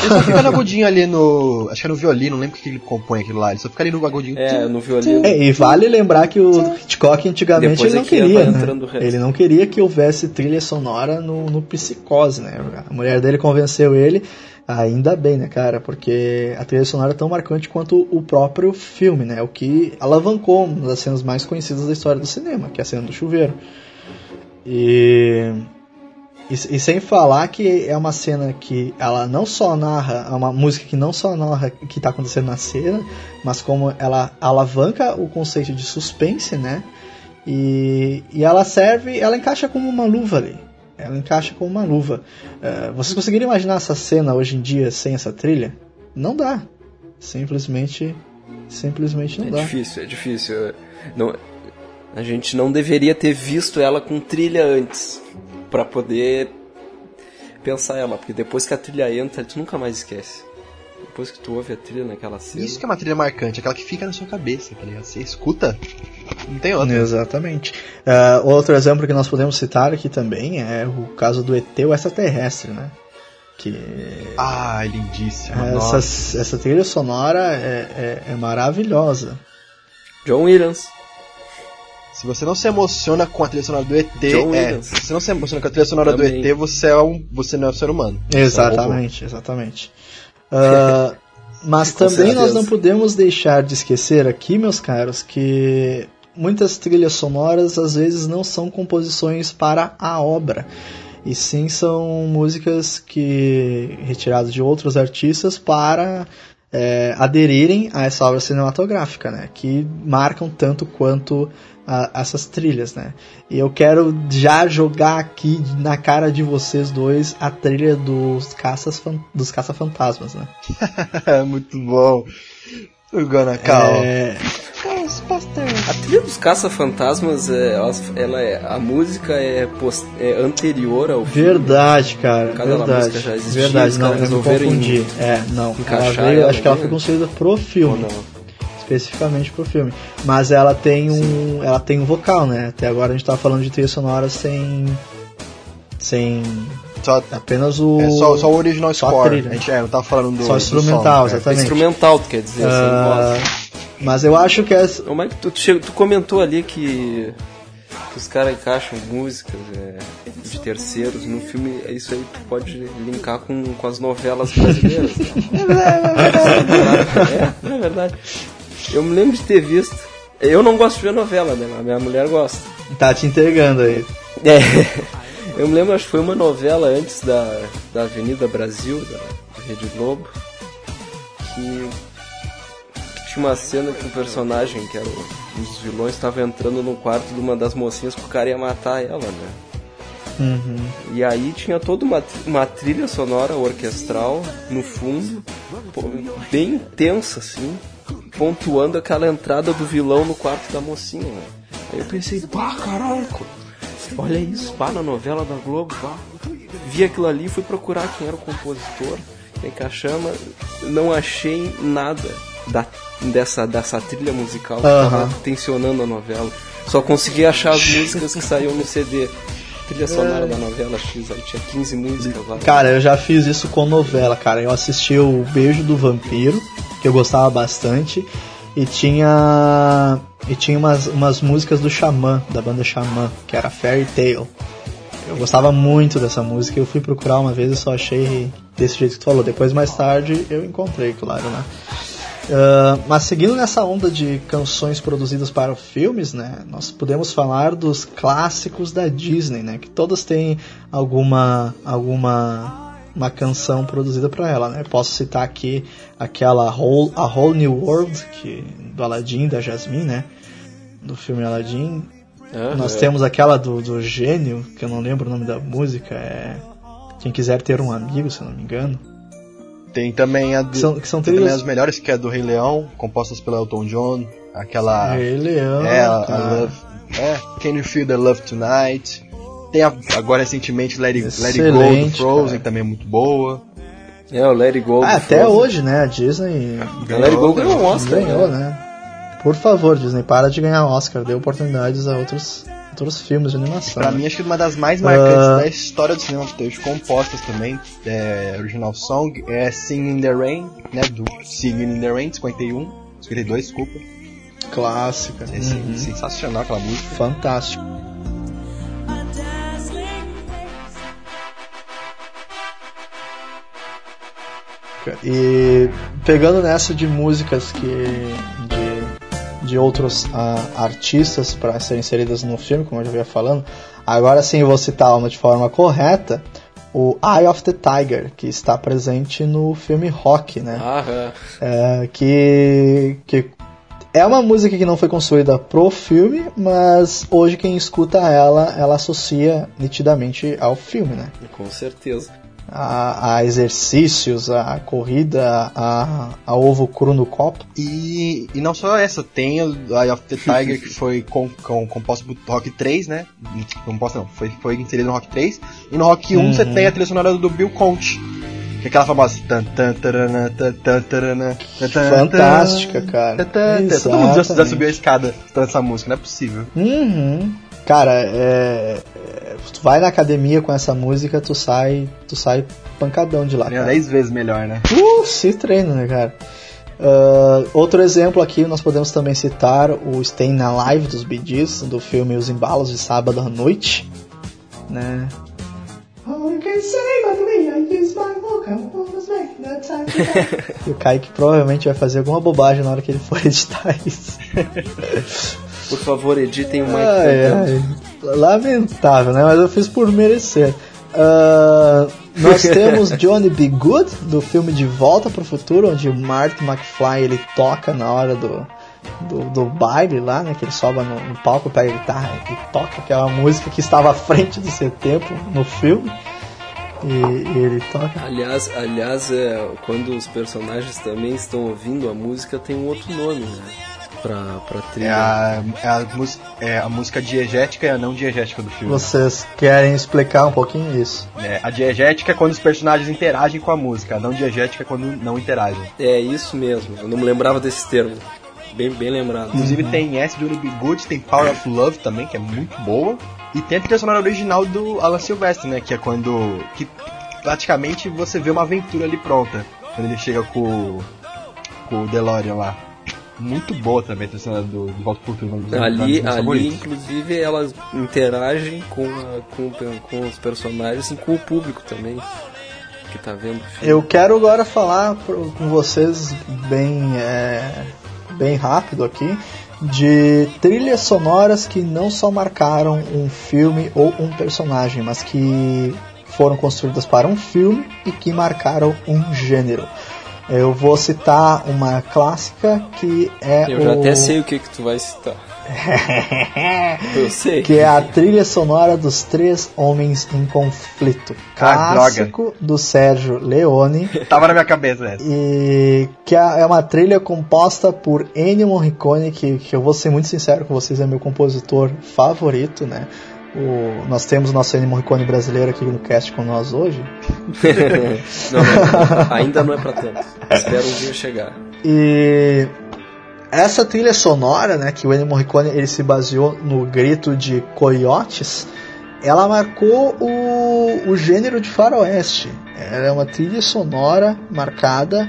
Ele só fica no agudinho ali no. Acho que é no violino, não lembro o que ele compõe aquilo lá. Ele só fica ali no agudinho. É, no violino. É, e vale lembrar que o Hitchcock antigamente ele não queria. Né? Ele não queria que houvesse trilha sonora no, no Psicose, né? A mulher dele convenceu ele. Ainda bem, né, cara? Porque a trilha sonora é tão marcante quanto o próprio filme, né? O que alavancou uma das cenas mais conhecidas da história do cinema, que é a cena do chuveiro. E e, e, sem falar que é uma cena que ela não só narra, é uma música que não só narra o que está acontecendo na cena, mas como ela alavanca o conceito de suspense, né? E, e ela serve, ela encaixa como uma luva ali. Ela encaixa como uma luva. Uh, vocês conseguiriam imaginar essa cena hoje em dia sem essa trilha? Não dá. Simplesmente, simplesmente não é dá. É difícil, é difícil. Não, a gente não deveria ter visto ela com trilha antes para poder pensar ela, porque depois que a trilha entra, tu nunca mais esquece. Depois que tu ouve a trilha naquela cena. Isso que é uma trilha marcante, aquela que fica na sua cabeça, tá ligado? Você escuta, não tem outra. Exatamente. Uh, outro exemplo que nós podemos citar aqui também é o caso do ET, o extraterrestre, né? Que... Ah, lindíssimo. Essa, essa trilha sonora é, é, é maravilhosa. John Williams. Se você não se emociona com a trilha sonora do ET, é, se você não se emociona com a trilha sonora Também. do ET, você, é um, você não é um ser humano. Exatamente, é um exatamente. Uh, [LAUGHS] mas também nós não podemos deixar de esquecer aqui, meus caros, que muitas trilhas sonoras às vezes não são composições para a obra e sim são músicas que retiradas de outros artistas para é, aderirem a essa obra cinematográfica, né? Que marcam tanto quanto essas trilhas, né? E eu quero já jogar aqui na cara de vocês dois a trilha dos caças dos caça-fantasmas, né? [LAUGHS] Muito bom. Gonna call. É... A trilha dos Caça-Fantasmas, é, ela, é, a música é, post, é anterior ao filme. Verdade, cara. Cada verdade. música já existia, verdade, não, resolveram confundi. em- É, não. Ela veio, ela acho que ela foi construída pro Ou filme. não? Especificamente pro filme. Mas ela tem um, ela tem um vocal, né? Até agora a gente tava falando de trilha sonora sem sem Só, apenas o é, só, só o original só a score. trilha. A gente é, não tava falando do. Só do instrumental, som, é. exatamente. Instrumental, tu quer dizer, sem Ah, voz. mas eu acho que essa, Ô, Mike, tu, tu, chegou- tu comentou ali que, que os caras encaixam músicas é, de terceiros no filme, é isso aí tu pode linkar com, com as novelas brasileiras. né? é, [LAUGHS] não é verdade. Eu me lembro de ter visto. Eu não gosto de ver novela, né? A minha mulher gosta. tá te entregando aí. É. [LAUGHS] Eu me lembro, acho que foi uma novela antes da, da Avenida Brasil, da, da Rede Globo, que, que tinha uma cena que um personagem, que era o- um dos vilões, estava entrando no quarto de uma das mocinhas que o cara ia matar ela, né? Uhum. E aí tinha toda uma, uma trilha sonora orquestral no fundo, bem intensa assim, pontuando aquela entrada do vilão no quarto da mocinha. Né? Aí eu pensei, pá, caralho, olha isso, pá, na novela da Globo, pá. Vi aquilo ali fui procurar quem era o compositor, quem que a chama, não achei nada da, dessa, dessa trilha musical que Aham. tava tensionando a novela. Só consegui achar as músicas que saíam no CD. Trilha sonora da novela X, aí tinha 15 músicas lá. Cara, eu já fiz isso com novela, cara. Eu assisti o Beijo do Vampiro, que eu gostava bastante, e tinha e tinha umas, umas músicas do Xamã, da banda Xamã, que era Fairy Tale. Eu gostava muito dessa música, eu fui procurar uma vez e só achei desse jeito que tu falou. Depois, mais tarde, eu encontrei, claro, né? Ah, mas seguindo nessa onda de canções produzidas para filmes, né, nós podemos falar dos clássicos da Disney, né, que todas têm alguma alguma uma canção produzida para ela, né? Posso citar aqui aquela Whole, A Whole New World que do Aladdin da Jasmine, né? Do filme Aladdin. Nós temos aquela do, do gênio, que eu não lembro o nome da música, é Quem quiser ter um amigo, se eu não me engano. Tem também a são, que são tem também trilhas as melhores, que é do Rei Leão, compostas pelo Elton John. Aquela. Rei Leão, é, a, a. Love. É, Can You Feel the Love Tonight? Tem a- agora recentemente Let It, Let It Go do Frozen, cara. que também é muito boa. É, o Let It Go. Ah, até Frozen. hoje, né? A Disney O Let It Go ganhou um Oscar, ganhou, né? né? Por favor, Disney, para de ganhar Oscar, dê oportunidades a outros, outros filmes de animação. Pra né? mim, acho que uma das mais marcantes Ah. da história do cinema hoje, compostas também, é, original song, é Singing in the Rain, né, do Singing in the Rain, 51, 52, desculpa. Clássica. É Uhum. sensacional aquela música. Fantástico. E pegando nessa de músicas que de, outros ah, artistas para serem inseridas no filme, como eu já vinha falando, agora sim eu vou citar uma de forma correta, o Eye of the Tiger, que está presente no filme Rock, né? Aham. É, que, que é uma música que não foi construída pro filme, mas hoje quem escuta ela, ela associa nitidamente ao filme, né? Com certeza. A, a exercícios, a corrida, a, a ovo cru no copo. E, e não só essa, tem o Eye of the [LAUGHS] Tiger, que foi com, com, composto pro Rock 3, né? Composto não, foi, foi inserido no Rock 3. E no Rock 1 você Uhum. tem a trilha sonora do Bill Conte. Que é aquela famosa. Fantástica, cara. Todo mundo já, subiu a escada cantando essa música, não é possível. Uhum. Cara, é, é, tu vai na academia com essa música, tu sai, tu sai pancadão de lá. É cara. 10 vezes melhor, né? Uh, se treina, né, cara? Ah, outro exemplo aqui, nós podemos também citar o Staying Alive dos Bee Gees, do filme Os Embalos de Sábado à Noite, né? [LAUGHS] E o Kaique provavelmente vai fazer alguma bobagem na hora que ele for [LAUGHS] editar isso. [LAUGHS] Por favor, editem o Mike Ai, cantando. ai. Lamentável, né? Mas eu fiz por merecer. Ah, nós [LAUGHS] temos Johnny B. Good, do filme De Volta para o Futuro, onde o Marty McFly ele toca na hora do, do, do baile lá, né? Que ele sobe no, no palco, pega a guitarra e toca, que é uma música que estava à frente do seu tempo no filme. E, e ele toca. Aliás, aliás é, quando os personagens também estão ouvindo a música, tem um outro nome, né? Pra, pra É trilha. a, é, a, é a música diegética e a não diegética do filme. Vocês querem explicar um pouquinho isso? É, a diegética é quando os personagens interagem com a música, a não diegética é quando não interagem. É isso mesmo, eu não me lembrava desse termo. Bem, bem lembrado. Inclusive tem S Johnny B. Good, tem Power of Love também, que é muito boa. E tem a trilha sonora original do Alan Silvestre, né? Que é quando. que praticamente você vê uma aventura ali pronta. Quando ele chega com, o- com o DeLorean lá. Muito boa também a sonora do, do Volta pro Futuro. dos Ali, ali favoritos. inclusive, elas interagem com, a- com, com os personagens e com o público também. Que tá vendo o filme. Eu quero agora falar pro- com vocês bem, é, bem rápido aqui de trilhas sonoras que não só marcaram um filme ou um personagem, mas que foram construídas para um filme e que marcaram um gênero. Eu vou citar uma clássica que é Eu já o... até sei o que, que tu vai citar. [LAUGHS] Eu sei. que é a trilha sonora dos Três Homens em Conflito, Ah, clássico do Sérgio Leone. [LAUGHS] Tava na minha cabeça essa. E que é é uma trilha composta por Ennio Morricone, que, que eu vou ser muito sincero com vocês, é meu compositor favorito, né? O, nós temos o nosso Ennio Morricone brasileiro aqui no cast com nós hoje. [LAUGHS] não, não, ainda não é pra tanto. Espero um dia chegar. E essa trilha sonora, né, que o Ennio Morricone ele se baseou no grito de coiotes, ela marcou o, o gênero de faroeste. Ela é uma trilha sonora marcada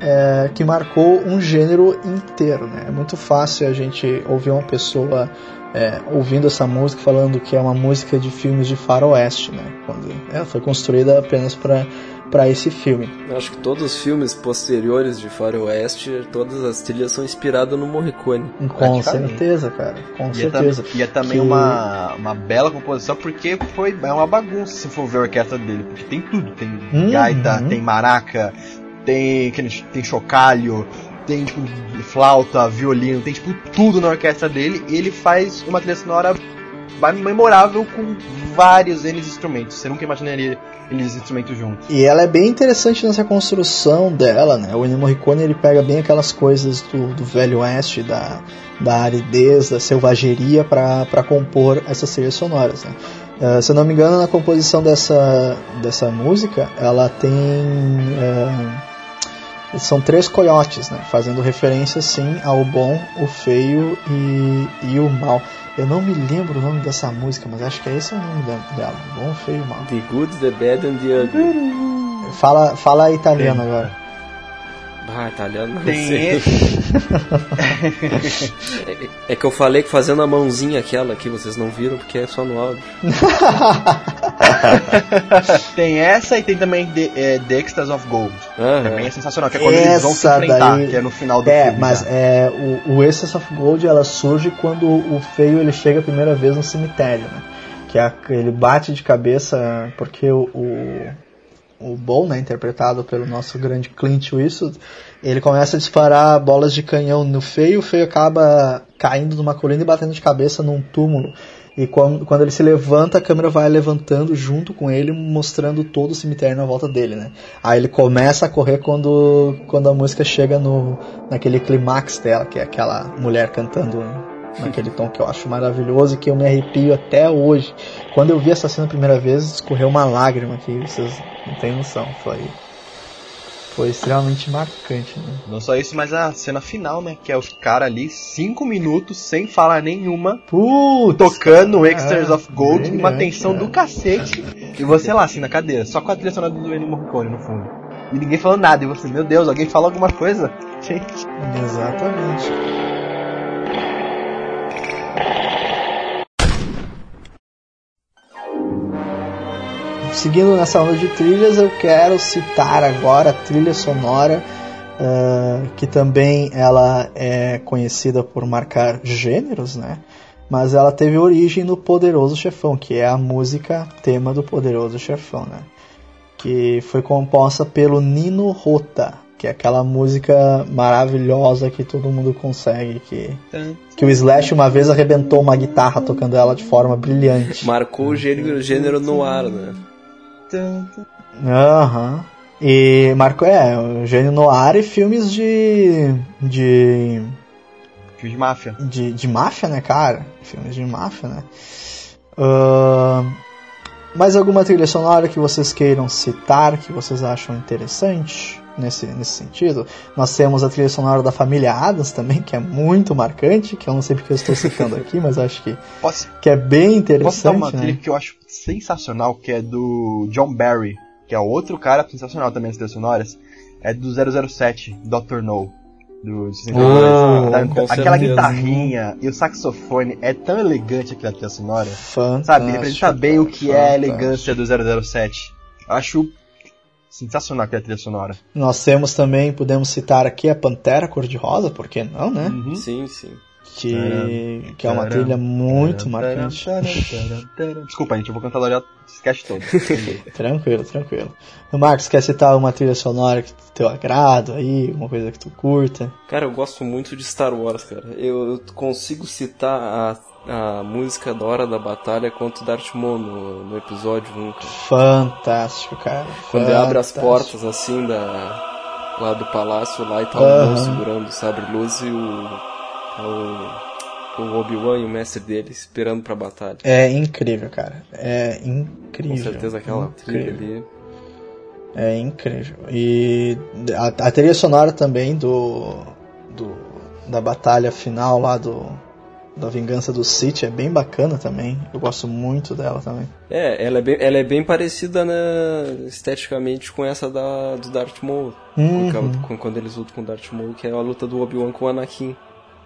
é, que marcou um gênero inteiro. Né? É muito fácil a gente ouvir uma pessoa é, ouvindo essa música falando que é uma música de filmes de faroeste, né? quando ela foi construída apenas para para esse filme. Eu acho que todos os filmes posteriores de Faroeste, todas as trilhas são inspiradas no Morricone. Com certeza, cara. Com E é, certeza. tam- e é também Que- uma, uma bela composição, porque foi é uma bagunça se for ver a orquestra dele, porque tem tudo, tem Uhum. gaita, tem maraca, tem, tem chocalho, tem tipo flauta, violino, tem tipo tudo na orquestra dele, e ele faz uma trilha sonora memorável com vários N instrumentos. Você nunca imaginaria eles instrumentos juntos. E ela é bem interessante nessa construção dela, né? O Ennio Morricone ele pega bem aquelas coisas do, do velho oeste, da, da aridez, da selvageria para compor essas trilhas sonoras, né? Eh, se eu não me engano, na composição dessa, dessa música, ela tem eh, são três coiotes, né? Fazendo referência sim ao bom, o feio e, e o mal. Eu não me lembro o nome dessa música, mas acho que esse é o nome dela. O bom, o feio e o mal. The Good, The Bad and The Ugly. Fala, fala italiano agora. Ah, italiano não Tem sei. esse, É, [LAUGHS] é que eu falei que fazendo a mãozinha aquela aqui, vocês não viram porque é só no áudio. [LAUGHS] [LAUGHS] tem essa e tem também The, é, The Ecstasy of Gold. Aham. Também é sensacional, que é quando eles vão se Essa enfrentar, daí- que é no final do É, filme. mas já. é, o, o Essence of Gold ela surge quando o feio ele chega a primeira vez no cemitério, né? Que é, ele bate de cabeça porque o, o, o Bol, né, interpretado pelo nosso grande Clint Eastwood, ele começa a disparar bolas de canhão no feio, o feio acaba caindo numa colina e batendo de cabeça num túmulo. E quando, quando ele se levanta, a câmera vai levantando junto com ele, mostrando todo o cemitério na volta dele, né? Aí ele começa a correr quando, quando a música chega no naquele clímax dela, que é aquela mulher cantando naquele tom que eu acho maravilhoso e que eu me arrepio até hoje. Quando eu vi essa cena a primeira vez, escorreu uma lágrima que vocês não têm noção. Foi, foi extremamente marcante, né? Não só isso, mas a cena final, né? Que é os caras ali, cinco minutos, sem falar nenhuma, Putz, tocando Extras of Gold, uma brilhante, tensão do cara. cacete. E você lá, assim, na cadeira, só com a trilha sonora do Ennio Morricone no fundo. E ninguém falando nada. E você, meu Deus, alguém fala alguma coisa? [LAUGHS] Gente. Exatamente. Seguindo nessa onda de trilhas, eu quero citar agora a trilha sonora, ah, que também ela é conhecida por marcar gêneros, né? Mas ela teve origem no Poderoso Chefão, que é a música tema do Poderoso Chefão, né? Que foi composta pelo Nino Rota, que é aquela música maravilhosa que todo mundo consegue, que, que o Slash uma vez arrebentou uma guitarra tocando ela de forma brilhante. Marcou o gênero, gênero no ar, né? Aham. E marcou, é, o gênio no ar e filmes de. de. Filme de máfia. de, de máfia, né, cara? Filmes de máfia, né? Ahn, mais alguma trilha sonora que vocês queiram citar, que vocês acham interessante nesse, nesse sentido? Nós temos a trilha sonora da família Adams também, que é muito marcante, que eu não sei porque eu estou citando aqui, mas acho que, Posso, que é bem posso dar uma interessante, trilha né? que eu acho sensacional, que é do John Barry, que é outro cara sensacional também nas trilhas sonoras. É do 007, Dr. No. Do, Oh, da- com aquela certeza. guitarrinha e o saxofone é tão elegante aquela trilha sonora. Fantástico. Sabe, representa bem o que é a elegância do 007. Eu acho sensacional aquela trilha sonora. Nós temos também, podemos citar aqui a Pantera Cor-de-Rosa, por que não, né? Uhum. Sim, sim. Que, que é uma trilha muito marcante. Desculpa, gente, eu vou cantar lá esse sketch todo. [LAUGHS] Tranquilo, tranquilo. Marcos, quer citar uma trilha sonora que do teu agrado aí, uma coisa que tu curta? Cara, eu gosto muito de Star Wars, cara. Eu, eu consigo citar a, a música da Hora da Batalha contra o Darth Maul no, no episódio 1, cara. Fantástico, cara. Quando ele abre as portas assim da lá do palácio lá e tá o segurando o sabre luz e o o, o Obi-Wan e o mestre dele esperando pra batalha. É incrível, cara. É Com incrível. certeza aquela trilha ali. É incrível. E a, a trilha sonora também do, do da batalha final lá do da vingança do Sith é bem bacana também. Eu gosto muito dela também. É, ela é bem, ela é bem parecida né, esteticamente com essa da, do Darth Maul. Uhum. Com- com- quando eles lutam com o Darth Maul, que é a luta do Obi-Wan com o Anakin.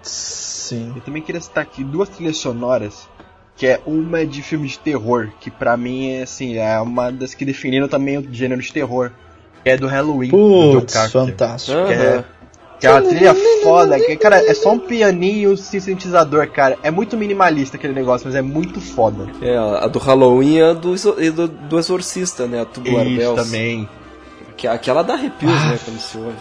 Sim. Eu também queria citar aqui duas trilhas sonoras, que é uma de filme de terror, que pra mim é assim, é uma das que definiram também o gênero de terror, que é do Halloween, do John Putz, Carpenter. fantástico. Que é, que é uma trilha foda, que, cara, é só um pianinho, um sintetizador, cara. É muito minimalista aquele negócio, mas é muito foda. É, a do Halloween e a do, e do, do Exorcista, né? A Tubular Isso Bells. também. Que, aquela dá arrepios, né? Quando se ouve.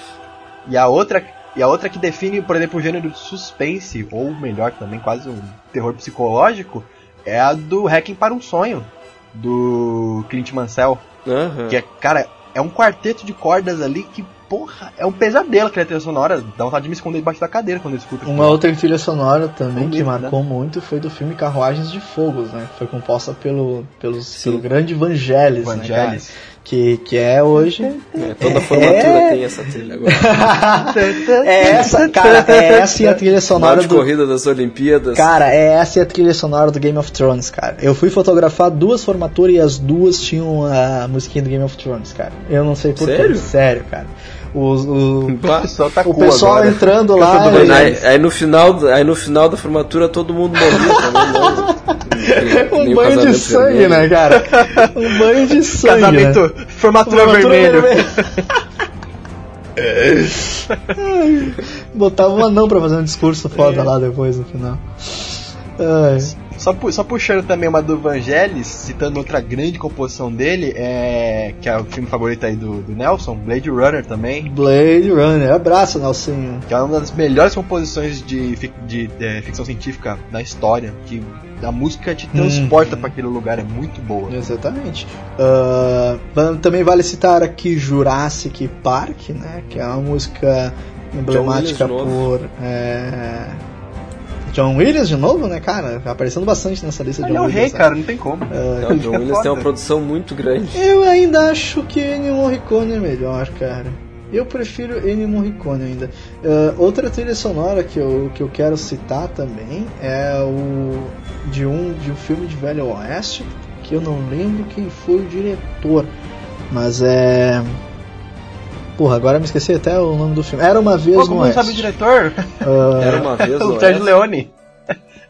E a outra, e a outra que define, por exemplo, o gênero de suspense, ou melhor também, quase um terror psicológico, é a do Hacking para um Sonho, do Clint Mansell. Aham. Que é, cara, é um quarteto de cordas ali que, porra, é um pesadelo aquela trilha sonora. Dá vontade de me esconder debaixo da cadeira quando eu escuto aquilo. Uma outra trilha sonora também Bonito, que marcou muito foi do filme Carruagens de Fogos, né? Foi composta pelo, pelos, Sim. pelo grande Vangelis, né, Vangelis. cara? Que, que é hoje... É, toda formatura É. tem essa trilha agora. [LAUGHS] é essa, cara, é [LAUGHS] essa e a trilha sonora de do... corrida das Olimpíadas. Cara, é essa e a trilha sonora do Game of Thrones, cara. Eu fui fotografar duas formaturas e as duas tinham a musiquinha do Game of Thrones, cara. Eu não sei porquê. Sério? Sério, cara. Os- o, O pessoal tá o pessoal agora. entrando lá... E- Aí, aí no final, aí no final da formatura todo mundo morreu também, nem [LAUGHS] [LAUGHS] Um banho de sangue, vermelho. né, cara? [LAUGHS] Um banho de sangue. né? Casamento, formatura, Formatura vermelho. vermelha. [LAUGHS] Ai, Botava um anão pra fazer um discurso foda lá depois no final. Ai. Só, pu- só puxando também uma do Vangelis, citando outra grande composição dele, é, que é o filme favorito aí do, do Nelson, Blade Runner também, Blade Runner, abraço, Nelsinho. que é uma das melhores composições de, fic- de, é, ficção científica da história, que a música te transporta Uhum. pra aquele lugar, é muito boa. Exatamente. Vam- também vale citar aqui Jurassic Park, né? Que é uma música emblemática de por. é, John Williams de novo, né, cara? Aparecendo bastante nessa lista de Ele é John o rei, Williams. né? cara, não tem como. Não, o [LAUGHS] John É Williams tem foda. uma produção muito grande. Eu ainda acho que Ennio Morricone é melhor, cara. Eu prefiro Ennio Morricone ainda. Ah, outra trilha sonora que eu, que eu quero citar também é o de um, de um filme de Velho Oeste, que eu não lembro quem foi o diretor. Mas é. Porra, agora eu me esqueci até o nome do filme. Era uma vez Pô, no como não Oeste. sabe o diretor? Ah, Era uma vez [LAUGHS] o no Sérgio Oeste. Leone.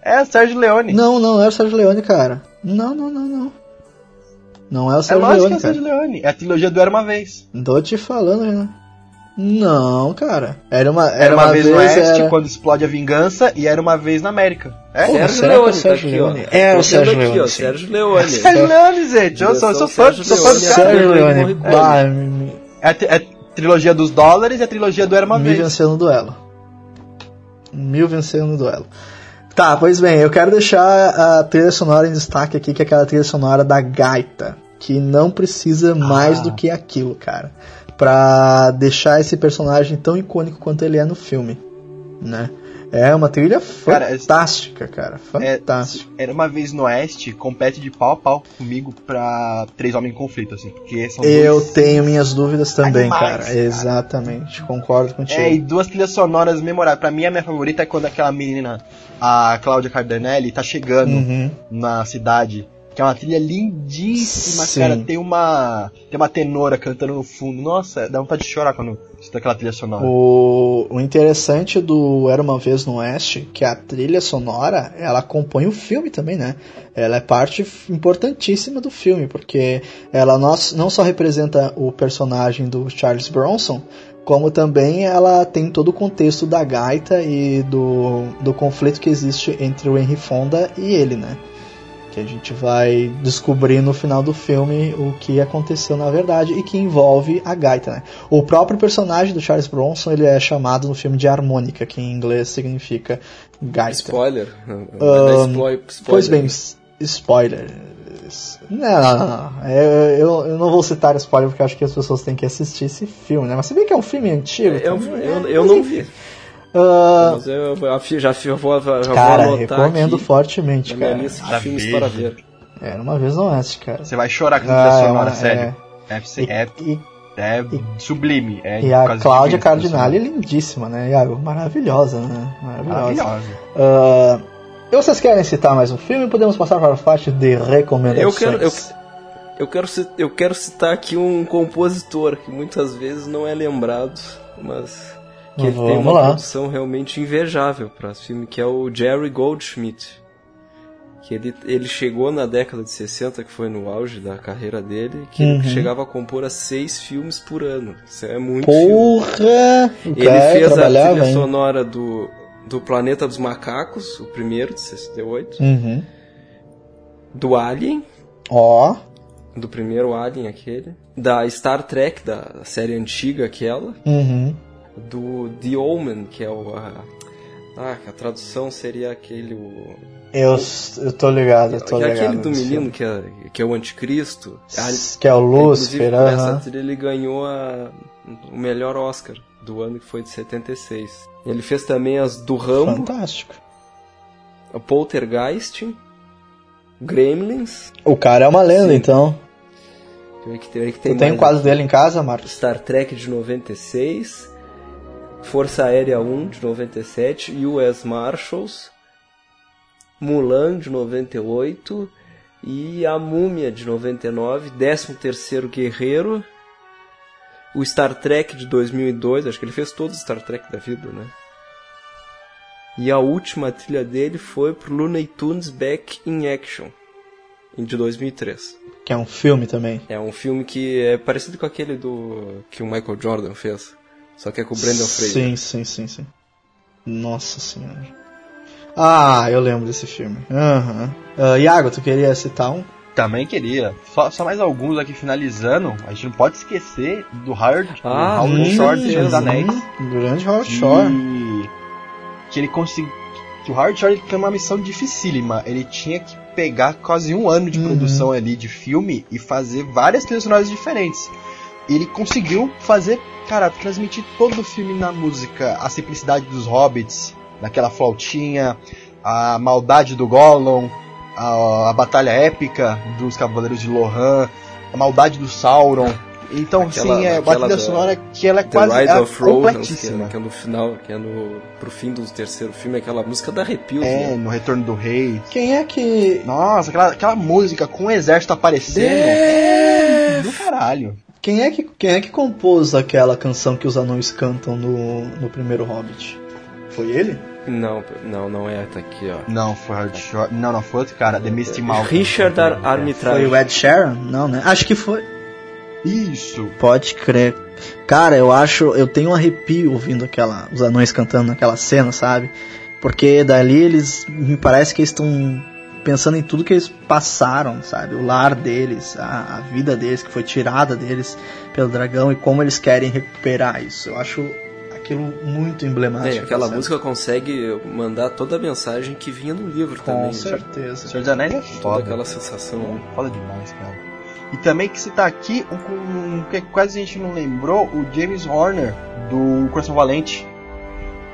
É, o Sérgio Leone. Não, não, não era o Sérgio Leone, cara. Não, não, não, não. Não é o é Sérgio lógico Leone, que é o cara. Sérgio Leone. É a trilogia do Era Uma Vez. Tô te falando, Renan. Não, cara. Era uma, Era, uma, vez no Oeste, era... quando explode a vingança, e era uma vez na América. É? Pô, Sérgio é o Leone, tá Sérgio aqui, ó. Leone? É o Sérgio aqui, Leone, ó, sim. Sérgio Leone. [LAUGHS] Sérgio Leone, gente. Eu sou, eu sou fã, sou fã do Sérgio cara. Sérgio Leone, me, É é trilogia dos dólares e a trilogia do Era Uma me Vez. venceu no duelo. Mil venceu no duelo. Tá, pois bem, eu quero deixar a trilha sonora em destaque aqui, que é aquela trilha sonora da gaita. Que não precisa mais do que aquilo, cara. Pra deixar esse personagem tão icônico quanto ele é no filme. né? É uma trilha Cara, é- fantástica, cara. Fantástica. Era uma vez no Oeste, compete de pau a pau comigo pra Três Homens em Conflito, assim. Porque são Eu dois- tenho minhas dúvidas também, Animais, cara. cara. Exatamente. Concordo contigo. É, e duas trilhas sonoras memoráveis. Pra mim, a minha favorita é quando aquela menina, a Cláudia Cardanelli, tá chegando Uhum. na cidade. Que é uma trilha lindíssima, Sim. cara. Tem uma. Tem uma tenora cantando no fundo. Nossa, dá vontade de chorar quando escuta aquela trilha sonora. O, o interessante do Era Uma Vez no Oeste, que a trilha sonora, ela compõe o filme também, né? Ela é parte importantíssima do filme, porque ela não só representa o personagem do Charles Bronson, como também ela tem todo o contexto da gaita e do, do conflito que existe entre o Henry Fonda e ele, né? Que a gente vai descobrir no final do filme o que aconteceu na verdade e que envolve a gaita, né? O próprio personagem do Charles Bronson ele é chamado no filme de harmônica, que em inglês significa gaita. Spoiler. Ahn, Spoiler. Pois bem, s- spoiler. Não, não, não. não. Eu, eu, eu não vou citar spoiler porque acho que as pessoas têm que assistir esse filme, né? Mas você vê que é um filme antigo. Eu, então, eu, é, eu mas não vi. Ah, Mas eu, eu já, eu vou, já cara, vou recomendo aqui fortemente, na minha cara. lista de Já filmes vejo. para ver. Era uma vez no Oeste, cara. Você vai chorar com a Ah, é sonora, uma- sério. é. É, E, é, e- é sublime. É e a Cláudia divina, Cardinale é lindíssima, né? Iago? Maravilhosa, né? Maravilhosa. Maravilhosa. E vocês querem citar mais um filme? Podemos passar para a faixa de recomendações. Eu quero, eu, eu, quero, eu quero citar aqui um compositor que muitas vezes não é lembrado, mas que ele tem uma lá. produção realmente invejável para esse filme, que é o Jerry Goldsmith. Que ele, ele chegou na década de 60, que foi no auge da carreira dele, que Uhum. ele chegava a compor a seis filmes por ano. Isso é muito filme. Porra! O Ele fez a trilha hein? sonora do, do Planeta dos Macacos, o primeiro, de 68. Uhum. Do Alien, Ó, do primeiro Alien aquele. Da Star Trek, da série antiga aquela. uhum. Do The Omen, que é o... A, ah, a tradução seria aquele... O, Eu, eu tô ligado, eu tô é ligado. aquele do menino que é, que é o anticristo. Ah. Que é o Lúcifer, essa aham. trilha ele ganhou a- o melhor Oscar do ano, que foi de 76. Ele fez também as do Rambo, Fantástico. a Poltergeist, Gremlins. O cara é uma lenda, Sim. então. Que tem, que tem Tu tem um mais quadro dele em casa, Marcos? Star Trek de 96, Força Aérea 1 de 97, US Marshals, Mulan de 98 e A Múmia de 99, 13º Guerreiro, o Star Trek de 2002, acho que ele fez todos os Star Trek da vida, né? E a última trilha dele foi pro Looney Tunes Back in Action, de 2003. Que é um filme também. É um filme que é parecido com aquele do que o Michael Jordan fez, só que é com o Brandon Fraser. Sim, sim, sim, sim. Nossa senhora. Ah, eu lembro desse filme. Aham. Ah, Iago, tu queria citar um? Também queria. Só, só mais alguns aqui finalizando. A gente não pode esquecer do Howard, do Ah, Howard com Shore de dos Anéis. Grande Howard Shore. E que ele conseguiu. Que o Howard Shore tem uma missão dificílima. Ele tinha que pegar quase um ano de Uhum. produção ali de filme e fazer várias trilhas sonoras diferentes. Ele conseguiu fazer, cara, transmitir todo o filme na música. A simplicidade dos hobbits, naquela flautinha, a maldade do Gollum, a, a batalha épica dos Cavaleiros de Lohan, a maldade do Sauron. Então, Aquela- sim, é uma trilha da- sonora que ela é The quase Rise é of completíssima. é, que é no final, que é no pro fim do terceiro filme, aquela música da arrepio. É, né? no Retorno do Rei. Quem é que. Nossa, aquela, aquela música com o exército aparecendo. É do caralho. Quem é que, quem é que compôs aquela canção que os anões cantam no, no primeiro Hobbit? Foi ele? Não, não, não é, tá aqui, ó. Não, foi Shore. Não, não, foi outro cara, The Misty Mountain. Richard Ar Armitage. Foi o Ed Sheeran? Não, né? Acho que foi. Isso. Pode crer. Cara, eu acho. Eu tenho um arrepio ouvindo aquela, os anões cantando naquela cena, sabe? Porque dali eles. Me parece que eles estão pensando em tudo que eles passaram, sabe? O lar deles, a, a vida deles, que foi tirada deles pelo dragão e como eles querem recuperar isso. Eu acho aquilo muito emblemático. É, aquela sabe? música consegue mandar toda a mensagem que vinha no livro Com também. né? certeza. Senhor dos Anéis é Toda foda. aquela sensação. né? Foda demais, cara. E também que citar aqui um, um que quase a gente não lembrou, o James Horner do Coração Valente.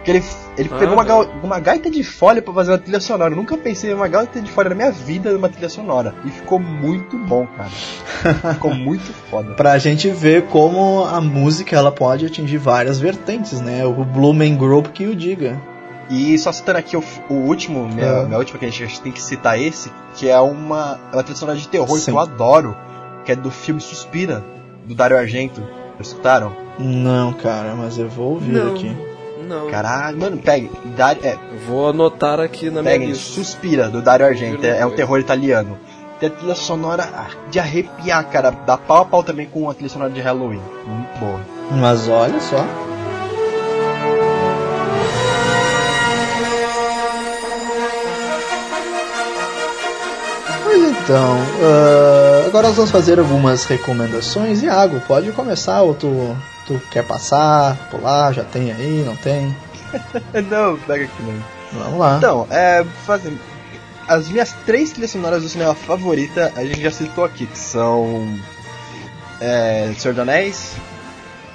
Que ele Ele Ah, pegou uma, ga- uma gaita de folha pra fazer uma trilha sonora. Eu nunca pensei em uma gaita de folha na minha vida numa trilha sonora. E ficou muito bom, cara. [LAUGHS] ficou muito foda. Pra gente ver como a música ela pode atingir várias vertentes, né? O Blue Man Group que o diga. E só citando aqui o, o último, minha, É. minha última, que a gente, a gente tem que citar esse, que é uma, é uma trilha sonora de terror Sim. que eu adoro, que é do filme Suspira, do Dario Argento. Já escutaram? Não, cara, mas eu vou ouvir Não. aqui. Não. Caralho, mano, pegue. Dario, é, Vou anotar aqui na minha peguem lista. Suspira, do Dario Argento. É, é um terror italiano. Tem a trilha sonora de arrepiar, cara. Dá pau a pau também com a trilha sonora de Halloween. Muito boa. Mas olha só. Pois então, ah, agora nós vamos fazer algumas recomendações. Iago, pode começar ou tu, tu quer passar, pular, já tem aí, não tem? [LAUGHS] Não, pega aqui mesmo. Vamos lá. Então, é, fazendo. As minhas três trilhas sonoras do cinema favorita, a gente já citou aqui, que são. É, Senhor dos Anéis,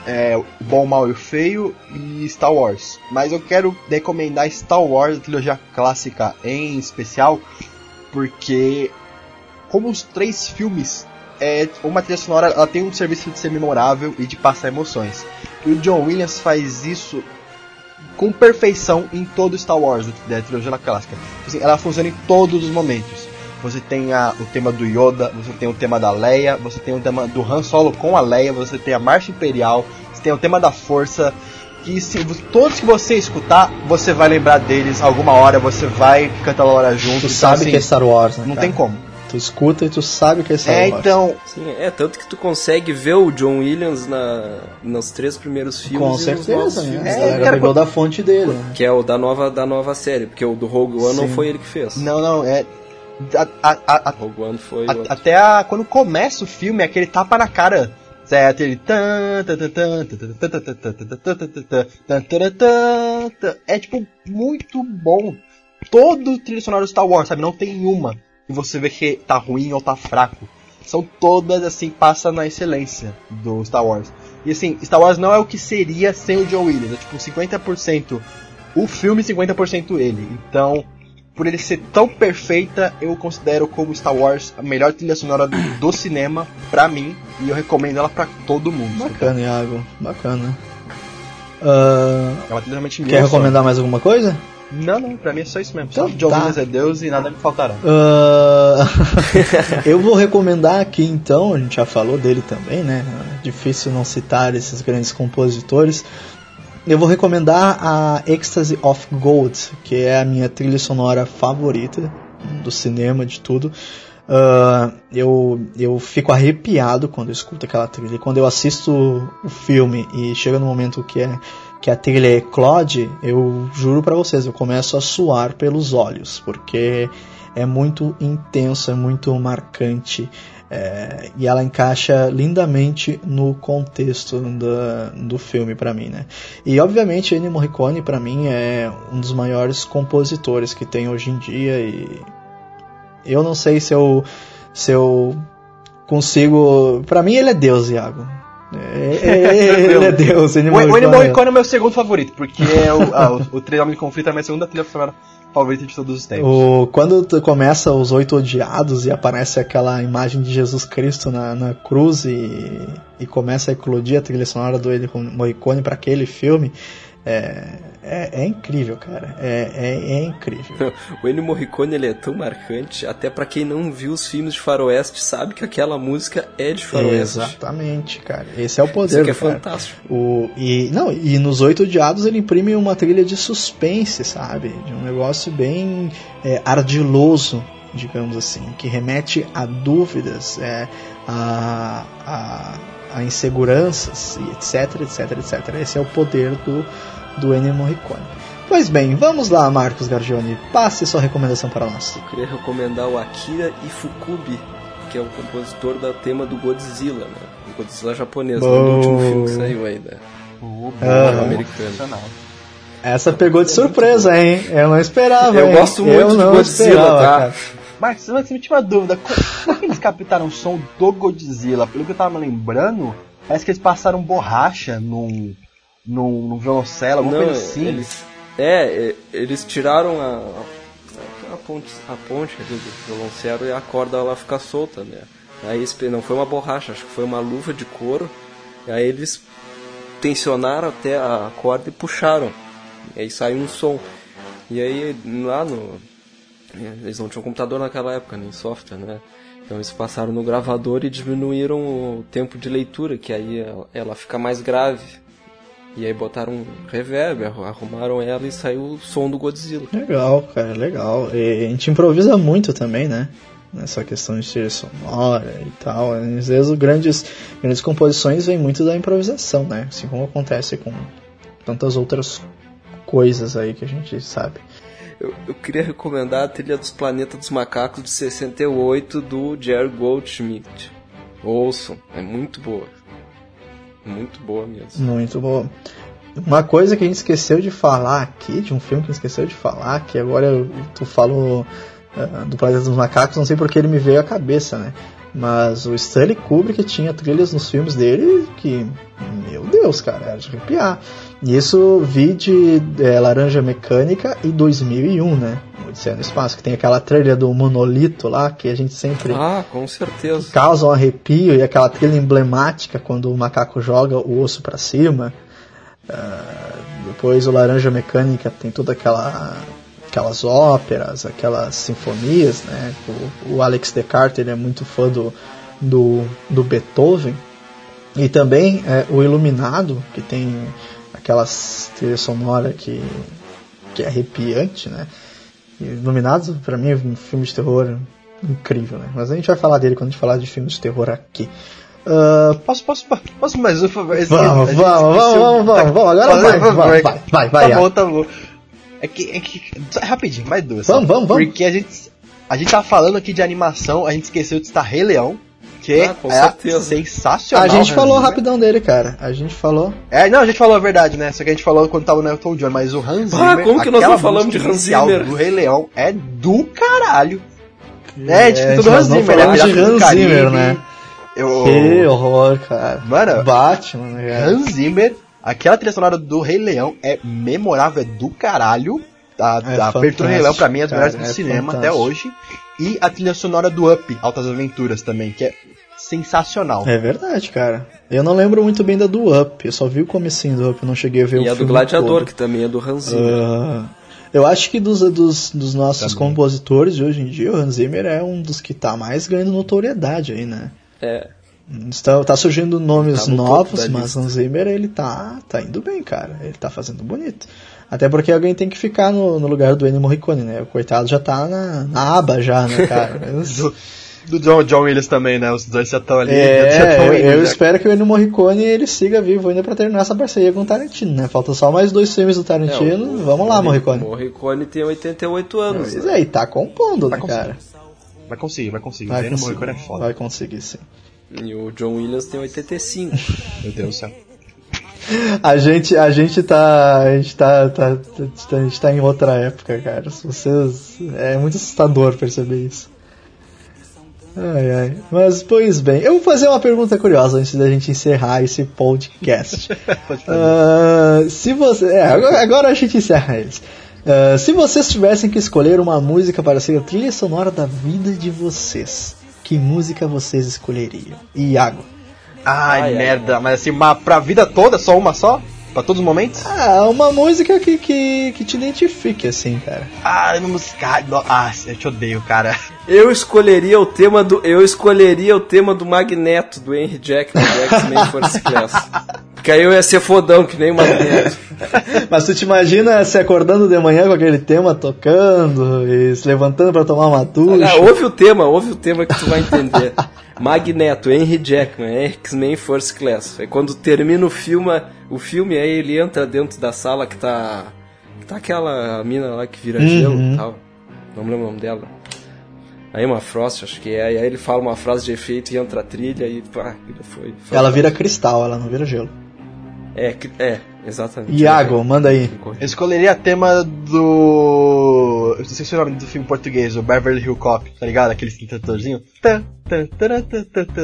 é, O Bom, Mal e o Feio e Star Wars. Mas eu quero recomendar Star Wars, a trilogia clássica em especial, porque, como os três filmes, é, uma trilha sonora ela tem um serviço de ser memorável e de passar emoções. E o John Williams faz isso com perfeição em todo Star Wars, da trilogia clássica. Assim, ela funciona em todos os momentos. Você tem a- o tema do Yoda, você tem o tema da Leia, você tem o tema do Han Solo com a Leia, você tem a Marcha Imperial, você tem o tema da Força. Que se, todos que você escutar, você vai lembrar deles alguma hora, você vai cantar a hora junto. Tu sabe assim, que é Star Wars, né? Não cara? tem como. Tu escuta e tu sabe que é Sally É, então. Sim, é tanto que tu consegue ver o John Williams na, nos três primeiros filmes. Com certeza, né? É. Cara, da fonte dele. Né? Que é o da nova, da nova série, porque o do Rogue One Sim. não foi ele que fez. Não, não, é. A, a, a, Rogue One foi. A, até a, quando começa o filme, é aquele tapa na cara certo? Ele. É tipo muito bom. Todo o trilho sonoro do Star Wars, sabe? Não tem uma que você vê que tá ruim ou tá fraco. São todas assim, passa na excelência do Star Wars. E assim, Star Wars não é o que seria sem o John Williams. É tipo 50% o filme e 50% ele. Então, por ele ser tão perfeita, eu considero como Star Wars a melhor trilha sonora do, do cinema pra mim e eu recomendo ela pra todo mundo. Bacana, Iago. Bacana. Ah, É uma trilha realmente quer recomendar mais alguma coisa? Não, não, pra mim é só isso mesmo. Então Só John tá. É Deus e nada me faltará. Ah, [LAUGHS] eu vou recomendar aqui então, a gente já falou dele também, né? Difícil não citar esses grandes compositores. Eu vou recomendar a Ecstasy of Gold, que é a minha trilha sonora favorita do cinema, de tudo. Ah, eu, eu fico arrepiado quando eu escuto aquela trilha. Quando eu assisto o filme e chega no momento que, é, que a trilha eclode, eu juro pra vocês, eu começo a suar pelos olhos, porque é muito intenso, é muito marcante. é, e ela encaixa lindamente no contexto do filme pra mim, né? E obviamente Ennio Morricone pra mim é um dos maiores compositores que tem hoje em dia e eu não sei se eu se eu consigo, Pra mim ele é Deus, Iago. É, é, ele é Deus, Ennio O, o Morricone. Morricone é o meu segundo favorito, porque é o, ah, o, o Três Homens de Conflito é a minha segunda trilha sonora favorita de todos os tempos. O, quando começa os oito odiados e aparece aquela imagem de Jesus Cristo na, na cruz e, e começa a eclodir a trilha sonora do Ennio Morricone para aquele filme, é, é, é incrível, cara. É, é, é incrível. [LAUGHS] O Ennio Morricone ele é tão marcante, até pra quem não viu os filmes de faroeste sabe que aquela música é de faroeste. Exatamente, cara. Esse é o poder Isso que é cara. fantástico. O, e, não, e nos Oito Odiados ele imprime uma trilha de suspense, sabe? De um negócio bem é, ardiloso, digamos assim, que remete a dúvidas, é, a, a, a inseguranças, e etc, etc, etc. Esse é o poder do, do Ennio Morricone. Pois bem, vamos lá, Marcos Gargioni. Passe sua recomendação para nós. Eu queria recomendar o Akira Ifukube, que é o compositor da tema do Godzilla, né? O Godzilla japonês, né? do último filme que saiu aí, né? O Aham. americano. Essa pegou de surpresa, hein? Eu não esperava. Eu hein? gosto muito Eu de não Godzilla, esperava, tá? cara. Marcos, você me tinha uma dúvida. Como, é que eles captaram o som do Godzilla? Pelo que eu tava me lembrando, parece que eles passaram borracha num, num, num violoncelo, alguma Não, coisa assim. eles, É, eles tiraram a, a, ponte, a ponte do violoncelo e a corda ela fica solta, né? Aí não foi uma borracha, acho que foi uma luva de couro. E aí eles tensionaram até a corda e puxaram. E aí saiu um som. E aí lá no. Eles não tinham computador naquela época, nem software, né? Então eles passaram no gravador e diminuíram o tempo de leitura, que aí ela fica mais grave. E aí botaram um reverb, arrumaram ela e saiu o som do Godzilla. Legal, cara, legal. E a gente improvisa muito também, né? Nessa questão de trilha sonora e tal. Às vezes grandes, grandes composições vêm muito da improvisação, né? Assim como acontece com tantas outras coisas aí que a gente sabe. Eu, eu, queria recomendar a trilha dos Planetas dos Macacos de 68 do Jerry Goldschmidt. Ouçam, é muito boa. Muito boa mesmo. Muito boa. Uma coisa que a gente esqueceu de falar aqui, de um filme que a gente esqueceu de falar, que agora tu falou uh, do Planeta dos Macacos, não sei porque ele me veio à cabeça, né? Mas o Stanley Kubrick tinha trilhas nos filmes dele que, meu Deus, cara, era de arrepiar. Isso vi de é, Laranja Mecânica e 2001, né? Odisseia no Espaço, que tem aquela trilha do monolito lá, que a gente sempre. Ah, com certeza. Causa um arrepio, e aquela trilha emblemática quando o macaco joga o osso para cima. Uh, depois o Laranja Mecânica tem toda aquela aquelas óperas, aquelas sinfonias, né? O, o Alex Descartes ele é muito fã do, do, do Beethoven e também é, o Iluminado que tem aquelas trilha sonora que que é arrepiante, né? E Iluminados para mim é um filme de terror incrível, né? Mas a gente vai falar dele quando a gente falar de filmes de terror aqui. Uh, posso, posso, posso mais um favor? Vamos, vamos, vamos, vamos, vamos, vamos, agora vai, vai, vai, vai, vai, Tá bom, tá bom. É que, é que. Rapidinho, mais duas. Vamos, vamos, vamos. Porque a gente. A gente tava falando aqui de animação, a gente esqueceu de estar Rei Leão. Que Ah, com é certeza. sensacional. A gente Hans falou Zimmer. rapidão dele, cara. A gente falou. É, não, a gente falou a verdade, né? Só que a gente falou quando tava no Elton John, mas o Hans Ah, Zimmer. como que nós não falamos de Hans inicial Zimmer? Do Rei Leão é do caralho. É, É, escutou do nós Hans Zimmer, né? de Hans Zimmer, né? Eu, Que horror, cara. Mano, Batman, né, cara? Hans Zimmer, aquela trilha sonora do Rei Leão é memorável, é do caralho. A, É a abertura do Rei Leão pra mim é as cara, melhores do é cinema fantástico. até hoje. E a trilha sonora do Up, Altas Aventuras também, que é sensacional. É verdade, cara. Eu não lembro muito bem da do Up. Eu só vi o comecinho do Up, eu não cheguei a ver o E a filme do Gladiador, todo. que também é do Hans Zimmer. Ah, eu acho que dos, dos, dos nossos Também. compositores de hoje em dia, o Hans Zimmer é um dos que tá mais ganhando notoriedade aí, né? É. Está, tá surgindo nomes Tá no novos, mas lista. Hans Zimmer ele tá, tá indo bem, cara. Ele tá fazendo bonito. Até porque alguém tem que ficar no, no lugar do Ennio Morricone, né? O coitado já tá na, na aba já, né, cara? [LAUGHS] do John, John Williams também, né? Os dois já estão ali. já É, tão eu, indo, eu já. espero que o Ennio Morricone ele siga vivo ainda pra terminar essa parceria com o Tarantino, né? Faltam só mais dois filmes do Tarantino. É, o- Vamos lá, Morricone. Morricone tem 88 anos. Pois né? é, e tá compondo, né, Vai conseguir. cara? Vai conseguir, vai conseguir. Vai conseguir, Morricone é foda. vai conseguir, sim. E o John Williams tem 85. [LAUGHS] Meu Deus do céu. A gente, a gente tá, a gente tá, tá, tá- a gente tá em outra época, cara. Vocês, é muito assustador perceber isso. Ai, ai. Mas, pois bem, eu vou fazer uma pergunta curiosa antes da gente encerrar esse podcast. [LAUGHS] Ah, se você, é, agora, a gente encerra eles. Ah, se vocês tivessem que escolher uma música para ser a trilha sonora da vida de vocês, que música vocês escolheriam? Iago. Ai, Ai, ai, merda. Mas assim, uma, pra vida toda, só uma só? Pra todos os momentos? Ah, uma música que, que, que te identifique, assim, cara. Ah, no musical. no- Ah, eu te odeio, cara. Eu escolheria o tema do. Eu escolheria o tema do Magneto, do Henry Jackman, do X-Men First Class. Porque aí eu ia ser fodão que nem o Magneto. [LAUGHS] Mas tu te imagina se acordando de manhã com aquele tema tocando e se levantando pra tomar uma ducha? Ah, ouve o tema, ouve o tema que tu vai entender. [LAUGHS] Magneto, Henry Jackman, X-Men First Class. Aí quando termina o filme, o filme aí ele entra dentro da sala que tá. Que tá aquela mina lá que vira gelo Uhum. e tal. Não me lembro o nome dela. Aí uma Frost, acho que é. Aí ele fala uma frase de efeito e entra a trilha e pá, foi. foi Ela vira cristal, ela não vira gelo. É, é, exatamente. Iago, manda aí. Eu escolheria tema do. Eu esqueci o nome do filme em português, o Beverly Hill Cop, tá ligado? Aquele tã,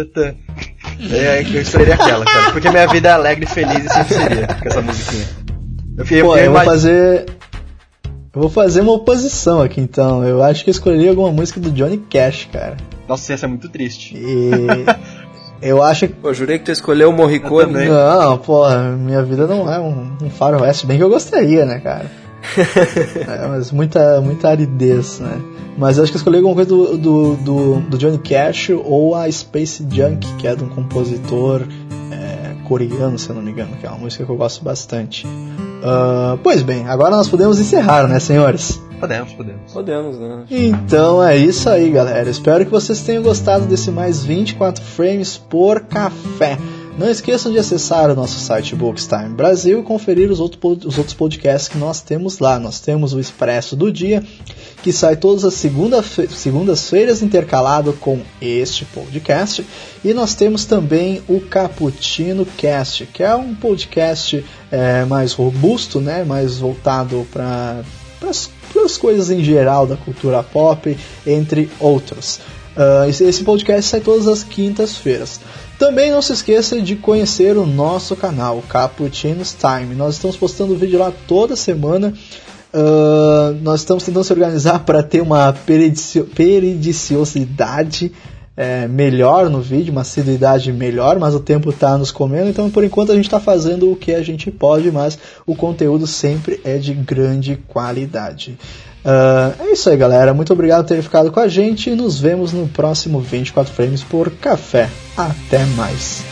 tã. É, eu escolheria aquela, cara. Porque minha vida é alegre, feliz e sempre seria com essa musiquinha. Eu, fiquei- Pô, eu eu vou fazer. Eu vou fazer uma oposição aqui então. Eu acho que eu escolhi alguma música do Johnny Cash, cara. Nossa, essa é muito triste. E. Eu acho que. Pô, jurei que tu escolheu o Morricone. também. Não, porra, minha vida não é um, um faroeste, bem que eu gostaria, né, cara? [LAUGHS] é, mas muita, muita aridez, né? Mas eu acho que eu escolhi alguma coisa do, do, do, do Johnny Cash ou a Space Junk, que é de um compositor é, coreano, se eu não me engano, que é uma música que eu gosto bastante. Ah, pois bem, agora nós podemos encerrar, né, senhores? Podemos, podemos. Podemos, né? Então é isso aí, galera. Espero que vocês tenham gostado desse mais 24 frames por café. Não esqueçam de acessar o nosso site Bookstime Brasil e conferir os, outro, os outros podcasts que nós temos lá. Nós temos o Expresso do Dia, que sai todas as segunda segundas-feiras intercalado com este podcast. E nós temos também o Cappuccino Cast, que é um podcast é, mais robusto, né, mais voltado para as coisas em geral da cultura pop, entre outros. Uh, esse podcast sai todas as quintas-feiras. Também não se esqueça de conhecer o nosso canal, Cappuccinos Time. Nós estamos postando vídeo lá toda semana. Uh, nós estamos tentando se organizar para ter uma peridici peridiciosidade é, melhor no vídeo, uma assiduidade melhor, mas o tempo está nos comendo, então por enquanto a gente está fazendo o que a gente pode, mas o conteúdo sempre é de grande qualidade. Uh, é isso aí, galera. Muito obrigado por terem ficado com a gente e nos vemos no próximo 24 Frames por Café. Até mais.